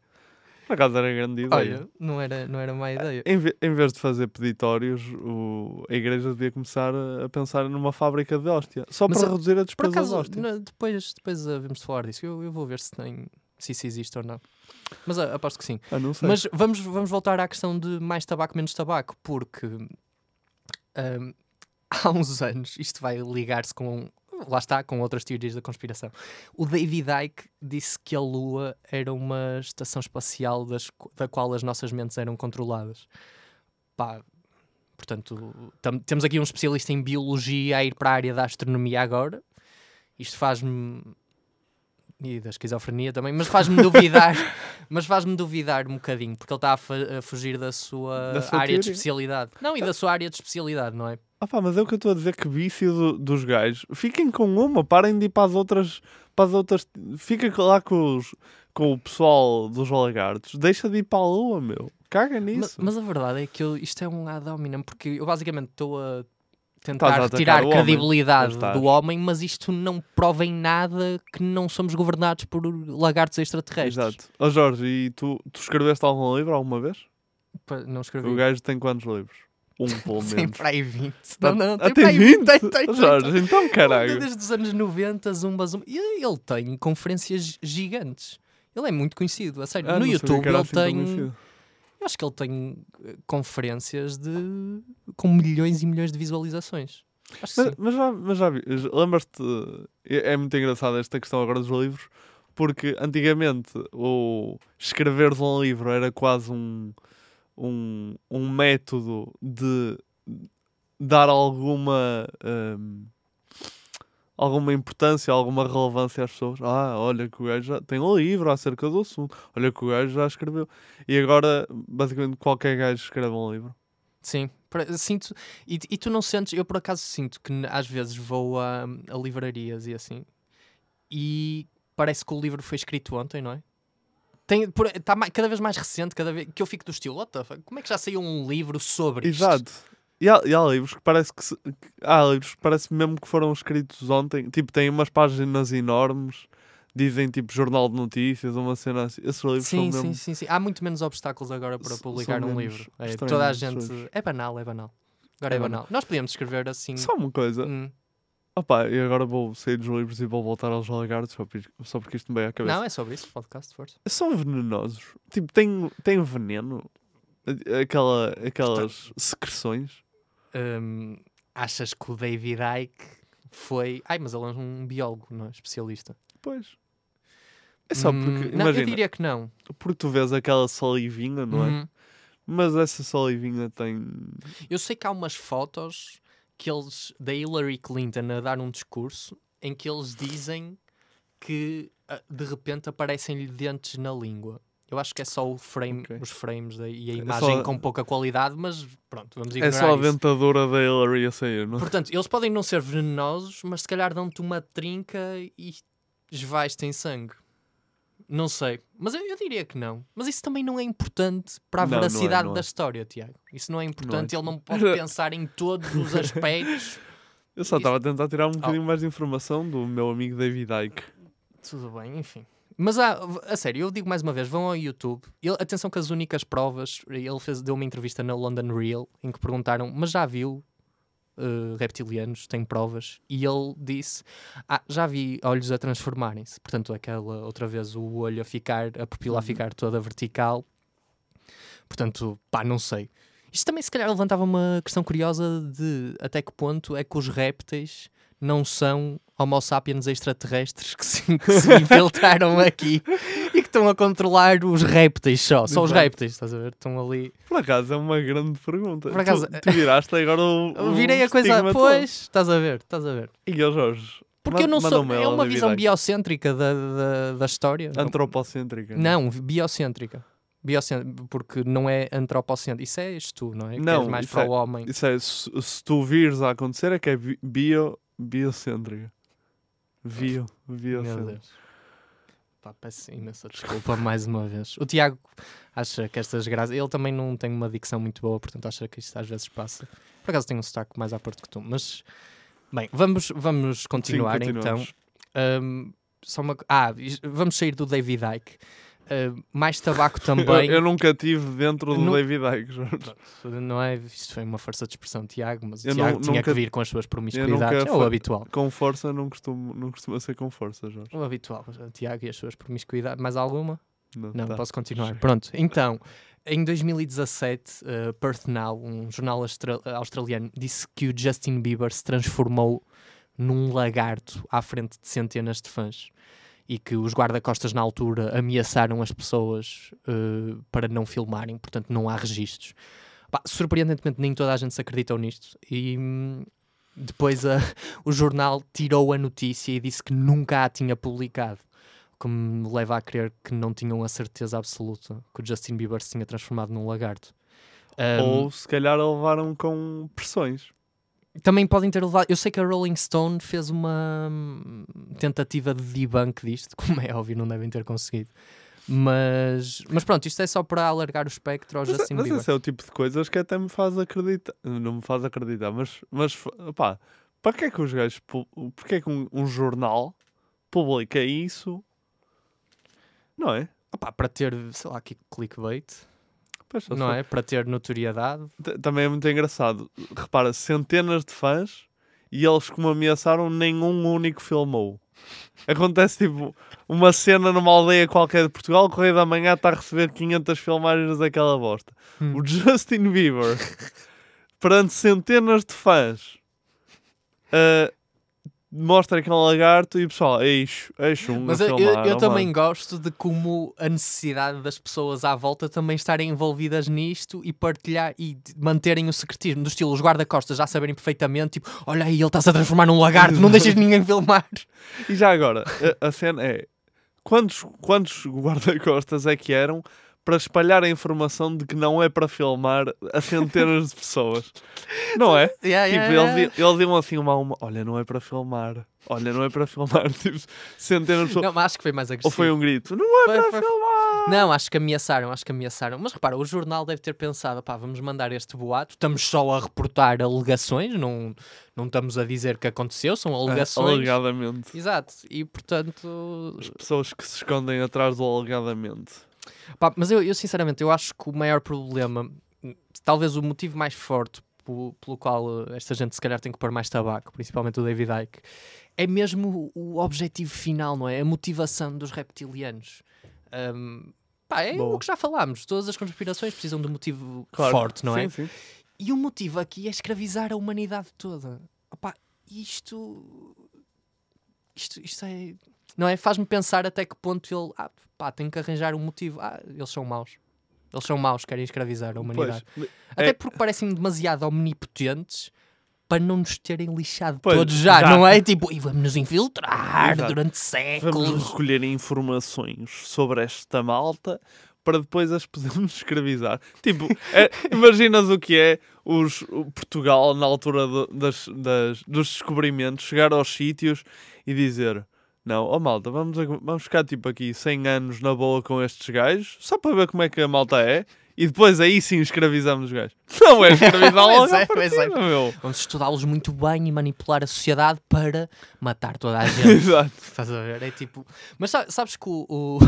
Por acaso era grande ideia. Olha, não era, não era má ideia. Em, ve- em vez de fazer peditórios, o- a igreja devia começar a, a pensar numa fábrica de hóstia. Só Mas, para ah, reduzir a despesa de acaso, hóstia. na- depois, depois vamos falar disso. Eu, eu vou ver se tem se isso existe ou não. Mas ah, aposto que sim. Ah, não sei. Mas vamos, vamos voltar à questão de mais tabaco, menos tabaco, porque ahm, [LAUGHS] há uns anos isto vai ligar-se com. Lá está, com outras teorias da conspiração. O David Icke disse que a Lua era uma estação espacial das, da qual as nossas mentes eram controladas. Pá, portanto, temos aqui um especialista em biologia a ir para a área da astronomia agora. Isto faz-me. E da esquizofrenia também, mas faz-me duvidar. [LAUGHS] mas faz-me duvidar um bocadinho, porque ele está a, a fugir da sua, Da sua área de teoria. especialidade. Não, e da sua área de especialidade, não é? Ah pá, mas é o que eu estou a dizer que vício do- dos gajos. Fiquem com uma, parem de ir para as outras. Para as outras fica lá com, os, com o pessoal dos lagartos. Deixa de ir para a lua, meu. Caga nisso. Mas, a verdade é que eu- isto é um ad hominem, porque eu basicamente estou a tentar homem. credibilidade do homem, mas isto não prova em nada que não somos governados por lagartos extraterrestres. Exato. Ó Jorge, e tu, tu escreveste algum livro alguma vez? Não escrevi. O gajo tem quantos livros? Um, [LAUGHS] pelo Tem menos. para aí 20. Ah, Não, não, ah, tem tem para aí 20? Tem, tem, tem, Jorge, tem. então caralho. Desde os anos 90, zumba, zumba. E ele tem conferências gigantes. Ele é muito conhecido, a sério. Ah, no YouTube era ele assim tem. Eu acho que ele tem eh, conferências de com milhões e milhões de visualizações. Mas, mas já, mas já vi, lembras-te, é, é muito engraçado esta questão agora dos livros, porque antigamente o escreveres um livro era quase um, um, um método de dar alguma hum, alguma importância, alguma relevância às pessoas. Ah, olha que o gajo já tem um livro acerca do assunto, olha que o gajo já escreveu. E agora, basicamente, qualquer gajo escreve um livro. Sim, sinto. E, e tu não sentes, eu por acaso sinto que às vezes vou a, a livrarias e assim, e parece que o livro foi escrito ontem, não é? Tem, por, tá cada vez mais recente, cada vez que eu fico do estilo, what the fuck? como é que já saiu um livro sobre isto? Exato. E há, e há livros que parece que, se- que- há livros que parece mesmo que foram escritos ontem. Tipo, têm umas páginas enormes, dizem tipo jornal de notícias, uma cena assim. Esses livros Sim, são sim, mesmo. sim, sim. Há muito menos obstáculos agora para publicar um livro. É, toda a gente. livros. É banal, é banal. Agora é, É banal. banal. Nós podíamos escrever assim. Só uma coisa. Hum. Opa, e agora vou sair dos livros e vou voltar aos lagartos só porque, só porque isto me veio à cabeça. Não, é sobre isso, podcast, força. São venenosos. Tipo, têm, têm veneno. Aquela, aquelas secreções. Hum, achas que o David Icke foi. Ai, mas ele é um biólogo, não é? Especialista. Pois. É só Hum, porque, não, eu imagina, diria que não. porque tu vês aquela salivinha, não é? Uhum. Mas essa salivinha tem... Eu sei que há umas fotos que eles, da Hillary Clinton a dar um discurso em que eles dizem que ah, de repente aparecem-lhe dentes na língua. Eu acho que é só o frame, Ok. os frames da- e a É imagem só- com pouca qualidade, mas pronto, vamos É ignorar só a isso. dentadura da Hillary a sair, não é? Portanto, eles podem não ser venenosos, mas se calhar dão-te uma trinca e esvais-te em sangue. Não sei. Mas eu, eu diria que não. Mas isso também não é importante para a Não, não é, veracidade não é. da história, Tiago. Isso não é importante. é. Ele não [LAUGHS] pode pensar em todos os aspectos. Eu só Isso- estava a tentar tirar um Oh. bocadinho mais de informação do meu amigo David Icke. Tudo bem, enfim. Mas há, a sério, eu digo mais uma vez, vão ao YouTube. Ele- atenção que as únicas provas, ele fez, deu uma entrevista na London Real em que perguntaram, mas já viu eh, reptilianos, tem provas? E ele disse, ah, já vi olhos a transformarem-se. Portanto, aquela outra vez o olho a ficar, a pupila a ficar toda vertical. Portanto, pá, não sei. Isto também se calhar levantava uma questão curiosa de até que ponto é que os répteis não são homo sapiens extraterrestres que se, que se infiltraram [LAUGHS] aqui e que estão a controlar os répteis só. Só os répteis, estás a ver? Estão ali. Por acaso é uma grande pergunta. Por acaso- tu, tu viraste agora o, Eu o Virei a coisa. estigma todo. Pois, estás a ver, estás a ver. E eu, Jorge? Porque eu não sou. um É uma visão biocêntrica da, da, da história. Antropocêntrica. Não, biocêntrica. Biocêntrica, porque não é antropocêntrica. Isso é és tu, não é? Que Não, és mais para é- o homem. Isso é, se, se tu vires a acontecer é que é bi- bio, biocêntrica. Bio, Meu biocêntrica. Deus. Pá, peço imensa [LAUGHS] desculpa mais uma vez. O Tiago acha que estas graças. Ele também não tem uma dicção muito boa, portanto acha que isto às vezes passa. Por acaso tem um sotaque mais à porta que tu. Mas, bem, vamos, vamos continuar então. continuamos. Ahm, só uma... Ah, vamos sair do David Icke. Ah, mais tabaco [LAUGHS] Eu, também. eu nunca estive dentro do Nu- David Icke, Jorge. Não é? Isto foi uma força de expressão, Tiago, mas o Eu Tiago não- tinha nunca- que vir com as suas Eu promiscuidades. É o habitual. Com força não costumo, não costuma ser com força, Jorge. O habitual. Tiago e as suas promiscuidades. Mais alguma? Não, tá. posso continuar. Pronto, então, em 2017, uh, Perth Now, um jornal austra- australiano, disse que o Justin Bieber se transformou num lagarto à frente de centenas de fãs e que os guarda-costas na altura ameaçaram as pessoas uh, para não filmarem, portanto não há registros. Pá, surpreendentemente nem toda a gente se acreditou nisto e hum, depois a- [LAUGHS] o jornal tirou a notícia e disse que nunca a tinha publicado o que me leva a crer que não tinham a certeza absoluta que o Justin Bieber se tinha transformado num lagarto. Um, Ou se calhar a levaram com pressões. Também podem ter levado. Eu sei que a Rolling Stone fez uma hum, tentativa de debunk disto, [LAUGHS] como é óbvio, não devem ter conseguido. Mas, mas pronto, isto é só para alargar o espectro ao Mas, Justin mas Bieber. esse é o tipo de coisas que até me faz acreditar. Não me faz acreditar, mas, mas pá, para que é que os gajos. Porque é que um, um jornal publica isso? Não é? Opá, para ter, sei lá, aqui clickbait, Pois, não é? Para ter notoriedade. T- Também é muito engraçado. Repara, centenas de fãs e eles, como ameaçaram, nenhum único filmou. Acontece tipo uma cena numa aldeia qualquer de Portugal, o Correio da Manhã está a receber 500 filmagens daquela bosta. Hum. O Justin Bieber, perante centenas de fãs, ah, mostra que é um lagarto e pessoal, eixo, eixo, um Mas eu, filmar, eu também mano. gosto de como a necessidade das pessoas à volta também estarem envolvidas nisto e partilhar e manterem o secretismo, do estilo os guarda-costas já saberem perfeitamente, tipo, olha aí, ele está-se a transformar num lagarto, não deixes ninguém filmar. [LAUGHS] E já agora, a, a cena é quantos, quantos guarda-costas é que eram para espalhar a informação de que não é para filmar a centenas de pessoas? Não é? [LAUGHS] Yeah, tipo, yeah, eles, eles iam assim uma a uma: olha, não é para filmar, olha, não é para filmar. [LAUGHS] Tipo, centenas de pessoas. Não, mas acho que foi mais agressivo. Ou foi um grito: não é Foi- para foi- filmar. Não, acho que ameaçaram, acho que ameaçaram. Mas repara, o jornal deve ter pensado, pá, vamos mandar este boato, estamos só a reportar alegações, não, não estamos a dizer que aconteceu, são alegações. Alegadamente. Exato, e portanto... As pessoas que se escondem atrás do alegadamente. Pá, mas eu, eu, sinceramente, eu acho que o maior problema, talvez o motivo mais forte pelo qual esta gente se calhar tem que pôr mais tabaco, principalmente o David Icke, é mesmo o objetivo final, não é? A motivação dos reptilianos. Ahm, pá, é Boa. o que já falámos. Todas as conspirações precisam de um motivo Claro. forte, não é? Sim, sim. E o motivo aqui é escravizar a humanidade toda. Opá, isto. Isto, isto é. Não é? Faz-me pensar até que ponto ele. Ah, pá, tem que arranjar um motivo. Ah, eles são maus. Eles são maus, querem escravizar a humanidade. Pois, Até é- porque parecem demasiado omnipotentes para não nos terem lixado Pois, todos já, já. não é? Tipo, e vamos nos infiltrar Exato. durante séculos. Vamos recolher informações sobre esta malta para depois as podermos [LAUGHS] escravizar. Tipo, é- imaginas o que é os, o Portugal na altura do- das, das- dos descobrimentos, chegar aos sítios e dizer. Não, ó malta, vamos, a- vamos ficar tipo aqui 100 anos na boa com estes gajos, só para ver como é que a malta é, e depois aí sim escravizamos os gajos. [LAUGHS] Não é escravizar [LAUGHS] logo Pois é, é. meu. Vamos estudá-los muito bem e manipular a sociedade para matar toda a [LAUGHS] gente. Exato. Estás a ver? É tipo. Mas sa- sabes que o. o...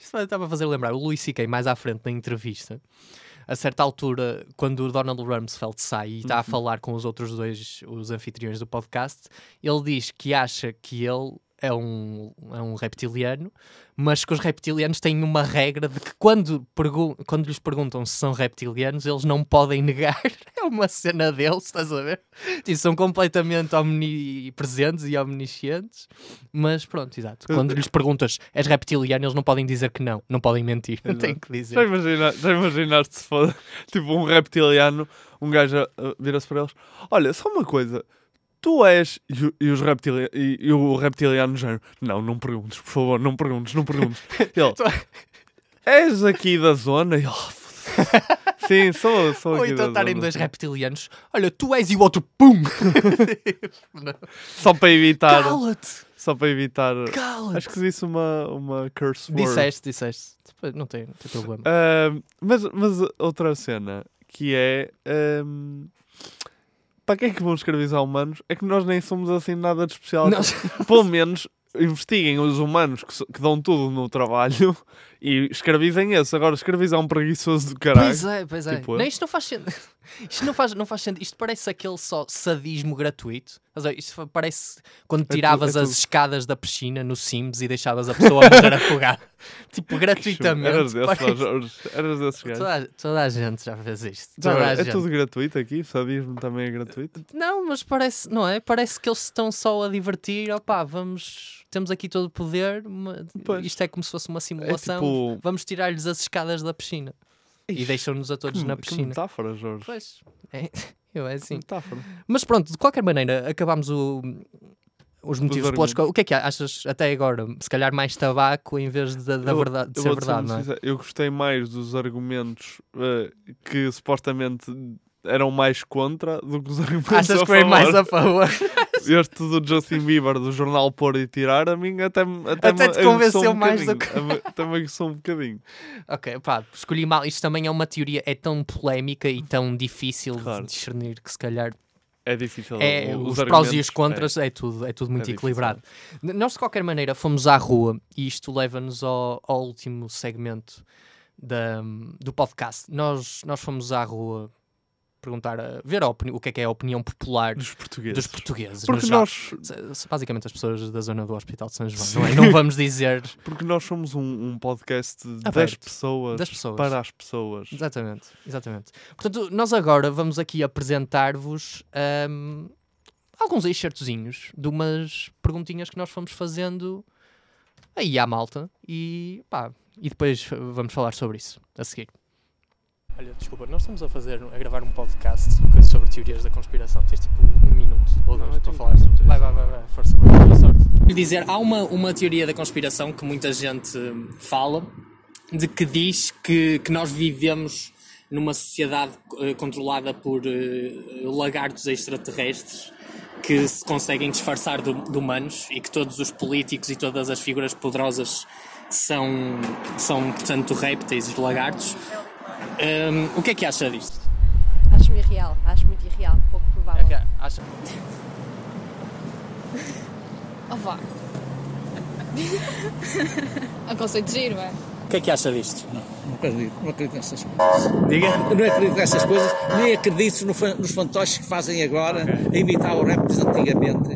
Isto estava a fazer lembrar. O Louis C.K. mais à frente na entrevista, a certa altura, quando o Donald Rumsfeld sai e está a Uhum. falar com os outros dois, os anfitriões do podcast, ele diz que acha que ele é um, é um reptiliano, mas que os reptilianos têm uma regra de que quando, quando lhes perguntam se são reptilianos, eles não podem [LAUGHS] negar. É uma cena deles, estás a ver? Tipo, são completamente omnipresentes e omniscientes, mas pronto, exato. Quando lhes perguntas és reptiliano, eles não podem dizer que não, não podem mentir, não têm que Já, dizer. imagina, já imaginaste se for [LAUGHS] tipo um reptiliano, um gajo a- vira-se para eles: Olha, só uma coisa, tu és. E, e os reptili e, e o reptiliano género: Não, não perguntes, por favor, não perguntes, não perguntes. [LAUGHS] Ele: És aqui da zona? E ele, "Oh, foda-se." Sim, sou, sou Ou então estarem dois reptilianos, olha, tu és e o outro, pum! [LAUGHS] Só para evitar. Cala-te! Só para evitar. Cala-te! Acho que disse uma, uma curse word. Disseste, disseste. Não tem, não tem problema. Ahm, mas, mas outra cena que é. Para quem é que vão escravizar humanos? É que nós nem somos assim nada de especial. Nós- [LAUGHS] Pelo menos investiguem os humanos que, so- que dão tudo no trabalho [LAUGHS] e escravizem esse. Agora, escravizar um preguiçoso do caralho. Pois é, pois é. Tipo, não, isto não faz sentido. Isto não faz, não faz sentido. Isto parece aquele só sadismo gratuito. Isto parece quando tu- tiravas é as tudo. escadas da piscina no Sims e deixavas a pessoa a morrer afogada. [LAUGHS] tipo, gratuitamente. Eras desses, parece-. Eras desses. Toda, a- toda a gente já fez isto. Toda é gente. tudo gratuito aqui? Sadismo também é gratuito? Não, mas parece, não é? Parece que eles estão só a divertir. Opá, vamos. Temos aqui todo o poder. ma- Pois. Isto é como se fosse uma simulação. tipo- Vamos tirar-lhes as escadas da piscina. E deixam-nos a todos que, na que piscina. metáfora, Jorge. Pois, é, [LAUGHS] eu é assim. Metáfora. Mas pronto, de qualquer maneira, acabámos o- os motivos pelos quais. O que é que achas até agora? Se calhar mais tabaco em vez de, da Eu- verdade, de eu ser verdade, não é? sincero, Eu gostei mais dos argumentos eh, que supostamente eram mais contra do que os argumentos Achas a que foi mais a favor. favor? [LAUGHS] Este do Justin Bieber, do jornal Pôr e Tirar, a mim até, até, Até me te convenceu um mais do Até me aguçou um bocadinho. ok, pá, escolhi mal. Isto também é uma teoria, é tão polémica e tão difícil Claro. de discernir que se calhar É difícil. é, os, os prós e os contras, é, tudo, é tudo muito difícil. equilibrado. Nós, de qualquer maneira, fomos à rua e isto leva-nos ao, ao último segmento da, do podcast. Nós, nós fomos à rua perguntar, a, ver a opini- o que é que é a opinião popular Dos portugueses. dos portugueses. Porque nós, Basicamente as pessoas da zona do Hospital de São João, não é? Não vamos dizer [LAUGHS] porque nós somos um, um podcast das Aberto. pessoas, das pessoas. para as pessoas. Exatamente, exatamente. Portanto, nós agora vamos aqui apresentar-vos ahm, alguns excertozinhos de umas perguntinhas que nós fomos fazendo aí à malta e pá, e depois vamos falar sobre isso a seguir. Olha, desculpa, nós estamos a fazer, a gravar um podcast sobre teorias da conspiração. Tens tipo um minuto ou dois para falar sobre Vai, vai, vai, vai, força, boa sorte. Lhe dizer, há uma, uma teoria da conspiração que muita gente fala, de que diz que, que nós vivemos numa sociedade eh, controlada por eh, lagartos extraterrestres que se conseguem disfarçar de, de humanos e que todos os políticos e todas as figuras poderosas são, são portanto, répteis e lagartos. Hum, o que é que acha disto? Acho-me irreal, acho muito irreal, pouco provável. Acha... [LAUGHS] Oh, vá. é um conceito giro, é? que é que acha disto? Não acredito, não acredito nessas coisas. Diga. Não acredito nessas coisas, nem acredito no fa- nos fantoches que fazem agora a imitar o rap de antigamente.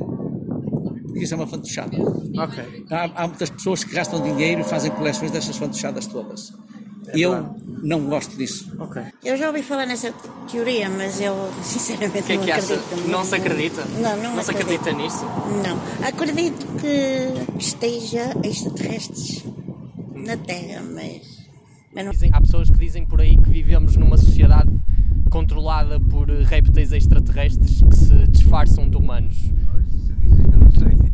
Porque isso é uma fantochada. Ok. Há, há muitas pessoas que gastam dinheiro e fazem coleções dessas fantochadas todas. E eu não gosto disso. Ok. Eu já ouvi falar nessa teoria, mas eu sinceramente O que é não que acha? acredito. Não se acredita? Não, não, Não se acredita nisso? Não. Acredito que esteja extraterrestres na Terra, mas. mas não... Dizem- há pessoas que dizem por aí que vivemos numa sociedade controlada por répteis extraterrestres que se disfarçam de humanos. Não sei.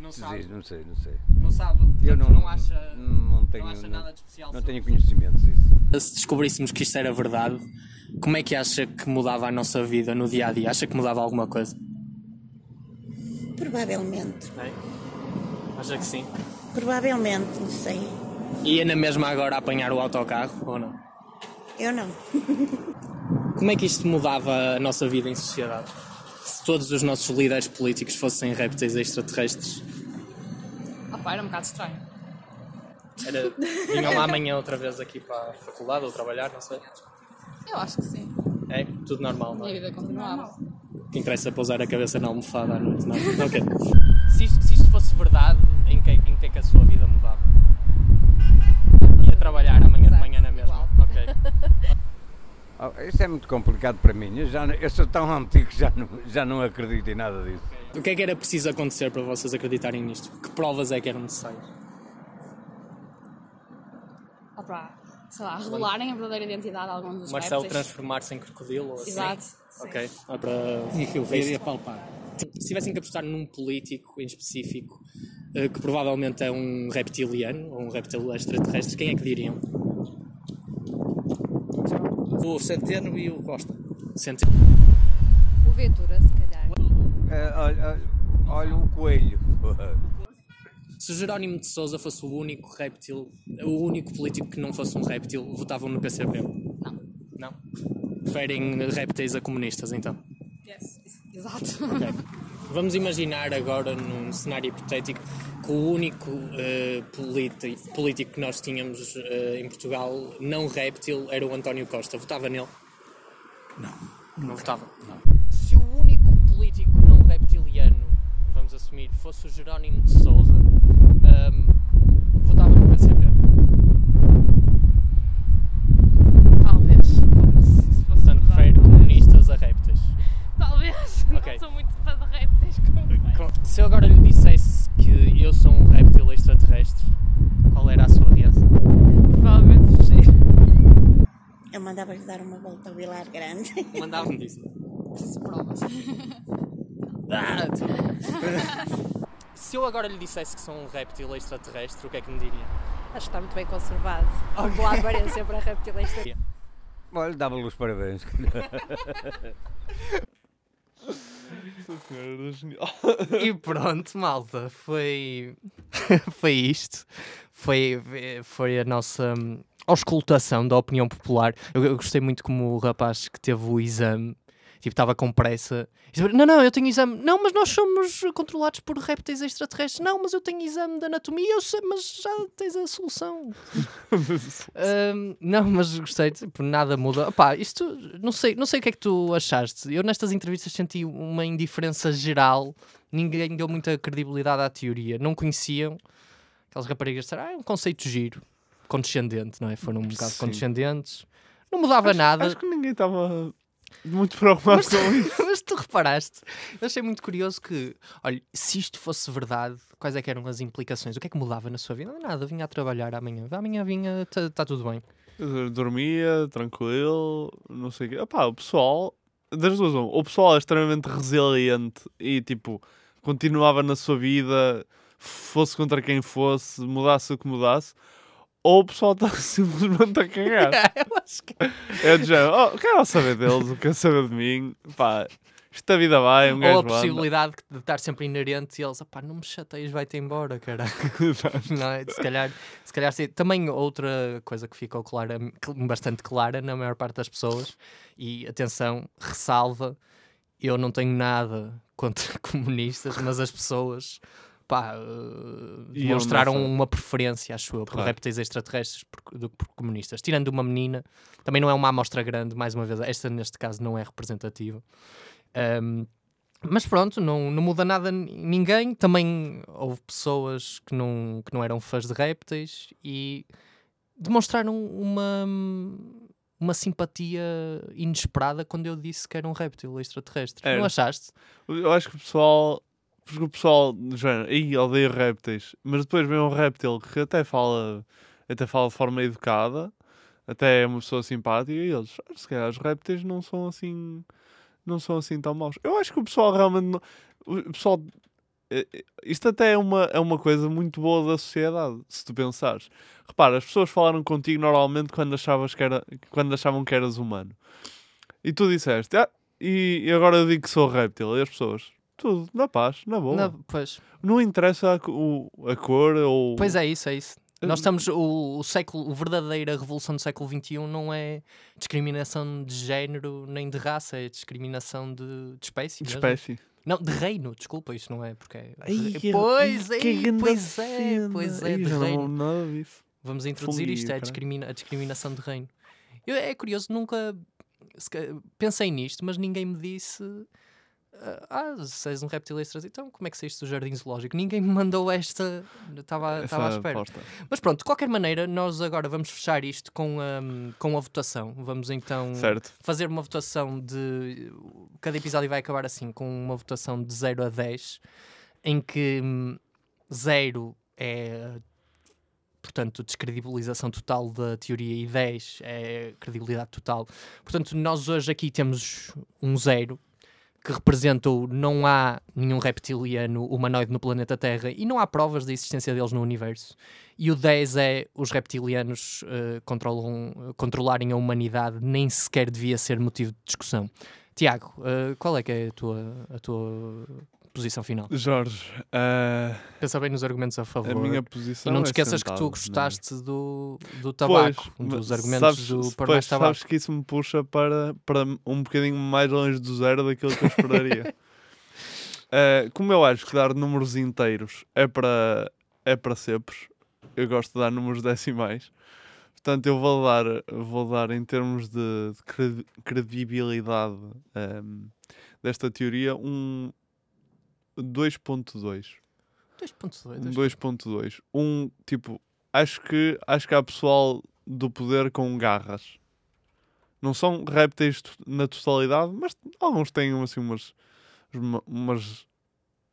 Não Se sabe? diz, Não sei, não sei. Não sabe? Eu Portanto, não, não acha- não tenho, não acha nada de especial Não tenho conhecimento disso. Se descobríssemos que isto era verdade, como é que acha que mudava a nossa vida no dia a dia? Acha que mudava alguma coisa? Provavelmente. Acha que sim? Provavelmente, não sei. Ia na mesma agora apanhar o autocarro ou não? Eu não. Como é que isto mudava a nossa vida em sociedade? Se todos os nossos líderes políticos fossem répteis extraterrestres, Pá, era um bocado estranho. era... vinham lá amanhã outra vez aqui para a faculdade ou trabalhar, não sei. Eu acho que sim. É, tudo normal, A não minha é? vida continuava. O que interessa é pousar a cabeça na almofada à noite, não? Ok. Se isto, se isto fosse verdade, em que, em que é que a sua vida mudava? Ia trabalhar amanhã de manhã na mesma? Ok. Ah, Isso é muito complicado para mim. Eu, já, eu sou tão antigo que já não, já não acredito em nada disso. O que é que era preciso acontecer para vocês acreditarem nisto? Que provas é que eram necessárias? Pá, sei lá, revelarem a verdadeira identidade de algum dos O Marcelo répteis. transformar-se em crocodilo? Ou assim? Exato, sim. Ok. Ah, para... Tinha que eu ver e apalpar. Se tivessem que apostar num político em específico, eh, que provavelmente é um reptiliano, ou um reptil extraterrestre, quem é que diriam? O Centeno e o Costa. Centeno. O Ventura, olha, olha o coelho. [LAUGHS] Se o Jerónimo de Souza fosse o único réptil, o único político que não fosse um réptil, votavam no PCP? Não. Não? Preferem répteis a comunistas, então? Yes, exato. Ok. Vamos imaginar agora, num cenário hipotético, que o único politi- político que nós tínhamos eh, em Portugal, não réptil, era o António Costa. Votava nele? Não. Não votava? Não. Se o único político não assumir, fosse o Jerónimo de Souza, ahm, votava no PCP? Talvez. Portanto, prefere comunistas a répteis. Talvez. [LAUGHS] Ok. Não sou muito fã de répteis como Com- Se eu agora lhe dissesse que eu sou um réptil extraterrestre, qual era a sua reação? Provavelmente fugir. Eu mandava-lhe dar uma volta ao Vilar Grande. Mandava-me [LAUGHS] disso. Preciso provas. [LAUGHS] [LAUGHS] Se eu agora lhe dissesse que sou um réptil extraterrestre, o que é que me diria? Acho que está muito bem conservado. Com boa aparência para réptil [LAUGHS] extra. Olha, dava-lhe os parabéns. [LAUGHS] E pronto, malta, foi, foi isto. Foi, foi a nossa hum, auscultação da opinião popular. Eu, eu gostei muito como o rapaz que teve o exame, tipo, estava com pressa. Não, não, eu tenho exame. Não, mas nós somos controlados por répteis extraterrestres. Não, mas eu tenho exame de anatomia, eu sei, mas já tens a solução. [LAUGHS] Hum, não, mas gostei, tipo, nada muda. Pá, isto, não sei, não sei o que é que tu achaste. Eu nestas entrevistas senti uma indiferença geral, ninguém deu muita credibilidade à teoria, não conheciam. Aquelas raparigas disseram, ah, é um conceito giro, condescendente, não é? Foram um bocado Sim. condescendentes. Não mudava Acho- nada. Acho que ninguém estava muito preocupado Mas, com isso. [LAUGHS] mas tu reparaste, eu achei muito curioso que, olha, se isto fosse verdade, quais é que eram as implicações? O que é que mudava na sua vida? Nada, vinha a trabalhar amanhã. Amanhã vinha, está tudo bem. Eu Dormia, tranquilo, não sei o quê. Epá, o pessoal, das duas, o pessoal é extremamente resiliente e tipo, continuava na sua vida, fosse contra quem fosse, mudasse o que mudasse, ou o pessoal está [LAUGHS] simplesmente a cagar. [LAUGHS] eu acho que. É de género, oh, quero saber deles, não quero saber de mim. Pá, isto da vida vai, um Ou a anda. possibilidade de estar sempre inerente e eles, pá, não me chateias, vai-te embora, caralho. [LAUGHS] não é? Se calhar, se calhar sim. Também outra coisa que ficou clara, bastante clara na maior parte das pessoas, e atenção, ressalva, eu não tenho nada contra comunistas, mas as pessoas pá, ele demonstraram uma preferência, acho eu, por Claro. répteis extraterrestres por- do que por comunistas. Tirando uma menina, também não é uma amostra grande, mais uma vez, esta neste caso não é representativa. Ahm, mas pronto, não, não muda nada ninguém. Também houve pessoas que não, que não eram fãs de répteis e demonstraram uma, uma simpatia inesperada quando eu disse que era um réptil extraterrestre. Era. Não achaste? Eu acho que o pessoal. Porque o pessoal aí odeia répteis, mas depois vem um réptil que até fala, até fala de forma educada, até é uma pessoa simpática, e eles, "Ah, se calhar os répteis não são assim, não são assim tão maus. Eu acho que o pessoal realmente, não- o pessoal, eh, eh, isto até é uma, é uma coisa muito boa da sociedade, se tu pensares. Repara, as pessoas falaram contigo normalmente quando, achavas que era, quando achavam que eras humano. E tu disseste, ah, e agora eu digo que sou réptil. E as pessoas, tudo, na paz, na boa. Na- pois. Não interessa a, o- a cor ou. Pois é isso, é isso. Nós estamos, o, o século, a verdadeira revolução do século XXI não é discriminação de género nem de raça, é discriminação de, de espécie. De mesmo. espécie. Não, de reino, desculpa, isto não é porque é. Ai, que- pois que é, grande pois é, cena. pois é, Ai, de já não reino. lembro nada disso. Vamos introduzir Fungi, isto, é a, caralho. discrimina- a discriminação de reino. Eu, é curioso, nunca se ca- pensei nisto, mas ninguém me disse. Ah, ah, és um reptil extraterrestre, então como é que saíste do jardim zoológico? Ninguém me mandou esta. Estava estava à espera. aposta. Mas pronto, de qualquer maneira, nós agora vamos fechar isto com a, com a votação. Vamos então Certo. fazer uma votação de. Cada episódio vai acabar assim, com uma votação de 0 a 10, em que 0 é. Portanto, descredibilização total da teoria e 10 é credibilidade total. Portanto, nós hoje aqui temos um zero que representa o não há nenhum reptiliano humanoide no planeta Terra e não há provas da existência deles no universo. E o 10 é os reptilianos eh, controlam, controlarem a humanidade, nem sequer devia ser motivo de discussão. Tiago, eh, qual é que é a tua, a tua posição final? Jorge, ah, Pensa bem nos argumentos a favor. a minha posição E não te é esqueças que sentado, tu é? gostaste do, do tabaco, um dos argumentos sabes, do por pois, mais tabaco. sabes que isso me puxa para, para um bocadinho mais longe do zero daquilo que eu esperaria. [LAUGHS] Ah, como eu acho que dar números inteiros é para, é para cepos, eu gosto de dar números decimais. Portanto, eu vou dar, vou dar em termos de, de credi- credibilidade ahm, desta teoria um 2.2. 2.2. Um 2.2. Um tipo, acho que acho que há pessoal do poder com garras. Não são répteis na totalidade, mas alguns têm assim umas uma- umas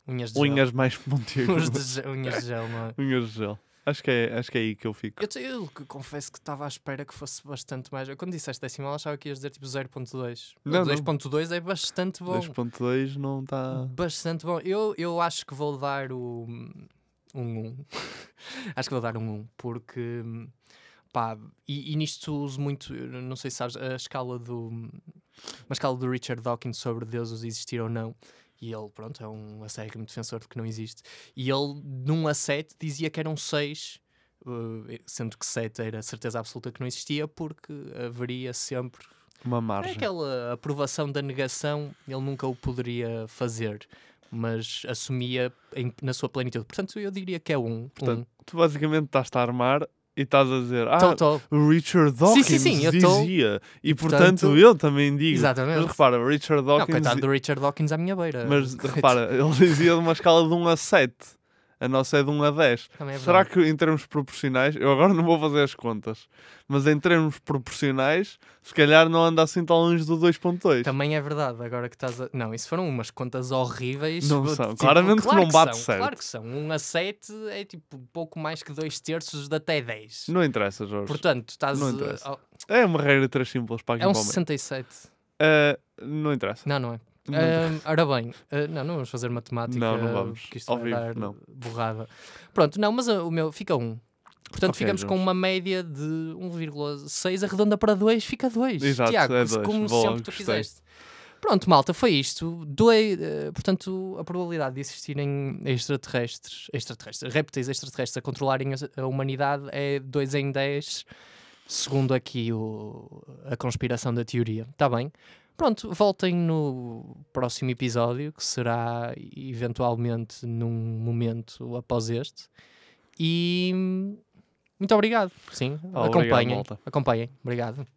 Unhas de unhas gel. mais [LAUGHS] pontiagudas. Unhas de gel, não é? Unhas de gel. Acho que é, acho que é aí que eu fico. Eu, te- eu confesso que estava à espera que fosse bastante mais. Quando disseste decimal, achava que ias dizer tipo 0.2. O Não, não. 2.2 é bastante bom. 2.2 não está. Bastante bom. Eu, eu acho que vou dar o. Um 1. [LAUGHS] acho que vou dar um 1, porque. Pá, e, e nisto uso muito, não sei se sabes, a escala do. Uma escala do Richard Dawkins sobre deuses existir ou não. E ele, pronto, é um acérrimo defensor de que não existe. E ele, num a 7, dizia que eram 6, uh, sendo que 7 era certeza absoluta que não existia, porque haveria sempre Uma é margem. aquela aprovação da negação, ele nunca o poderia fazer, mas assumia em- na sua plenitude. Portanto, eu diria que é um. Portanto, um. tu basicamente estás-te a armar e estás a dizer Ah, Tô, tô. o Richard Dawkins sim, sim, tô. dizia. E, E, portanto, portanto, eu também digo. Exatamente. Mas repara, Richard Não, Dawkins. coitado do Richard Dawkins à minha beira. Mas [LAUGHS] repara, ele dizia de uma escala de 1 a 7. A nossa é de 1 a 10. Também é Será que em termos proporcionais, eu agora não vou fazer as contas, mas em termos proporcionais, se calhar não anda assim tão longe do 2.2. Também é verdade, agora que estás a... Não, isso foram umas contas horríveis. Não tipo, são. Claramente que claro não bate são, certo. Claro que são. 1 a 7 é tipo pouco mais que 2 terços de até 10. Não interessa, Jorge. Portanto, estás... Não a- interessa. ao- É uma regra de três simples para aqui É um para o meio. 67. Ah, não interessa. Não, não é. Ahm, ora bem, ah, não, não vamos fazer matemática. Não, não vamos. porque isto Ao vai vivo, dar não. borrada. Pronto, não, mas ah, o meu fica 1. Portanto, Ok, ficamos com Jorge. uma média de 1,6, arredonda para 2, fica 2. Exato, Tiago, é dois. como Boa, sempre tu gostei. fizeste. Pronto, malta, foi isto. Doi, eh, portanto, a probabilidade de existirem extraterrestres, extraterrestres, répteis extraterrestres a controlarem a, a humanidade é 2 em 10, segundo aqui o, a conspiração da teoria. Está bem? Pronto, voltem no próximo episódio, que será eventualmente num momento após este. E muito obrigado. Sim, Obrigado, acompanhem. malta. Acompanhem. Obrigado.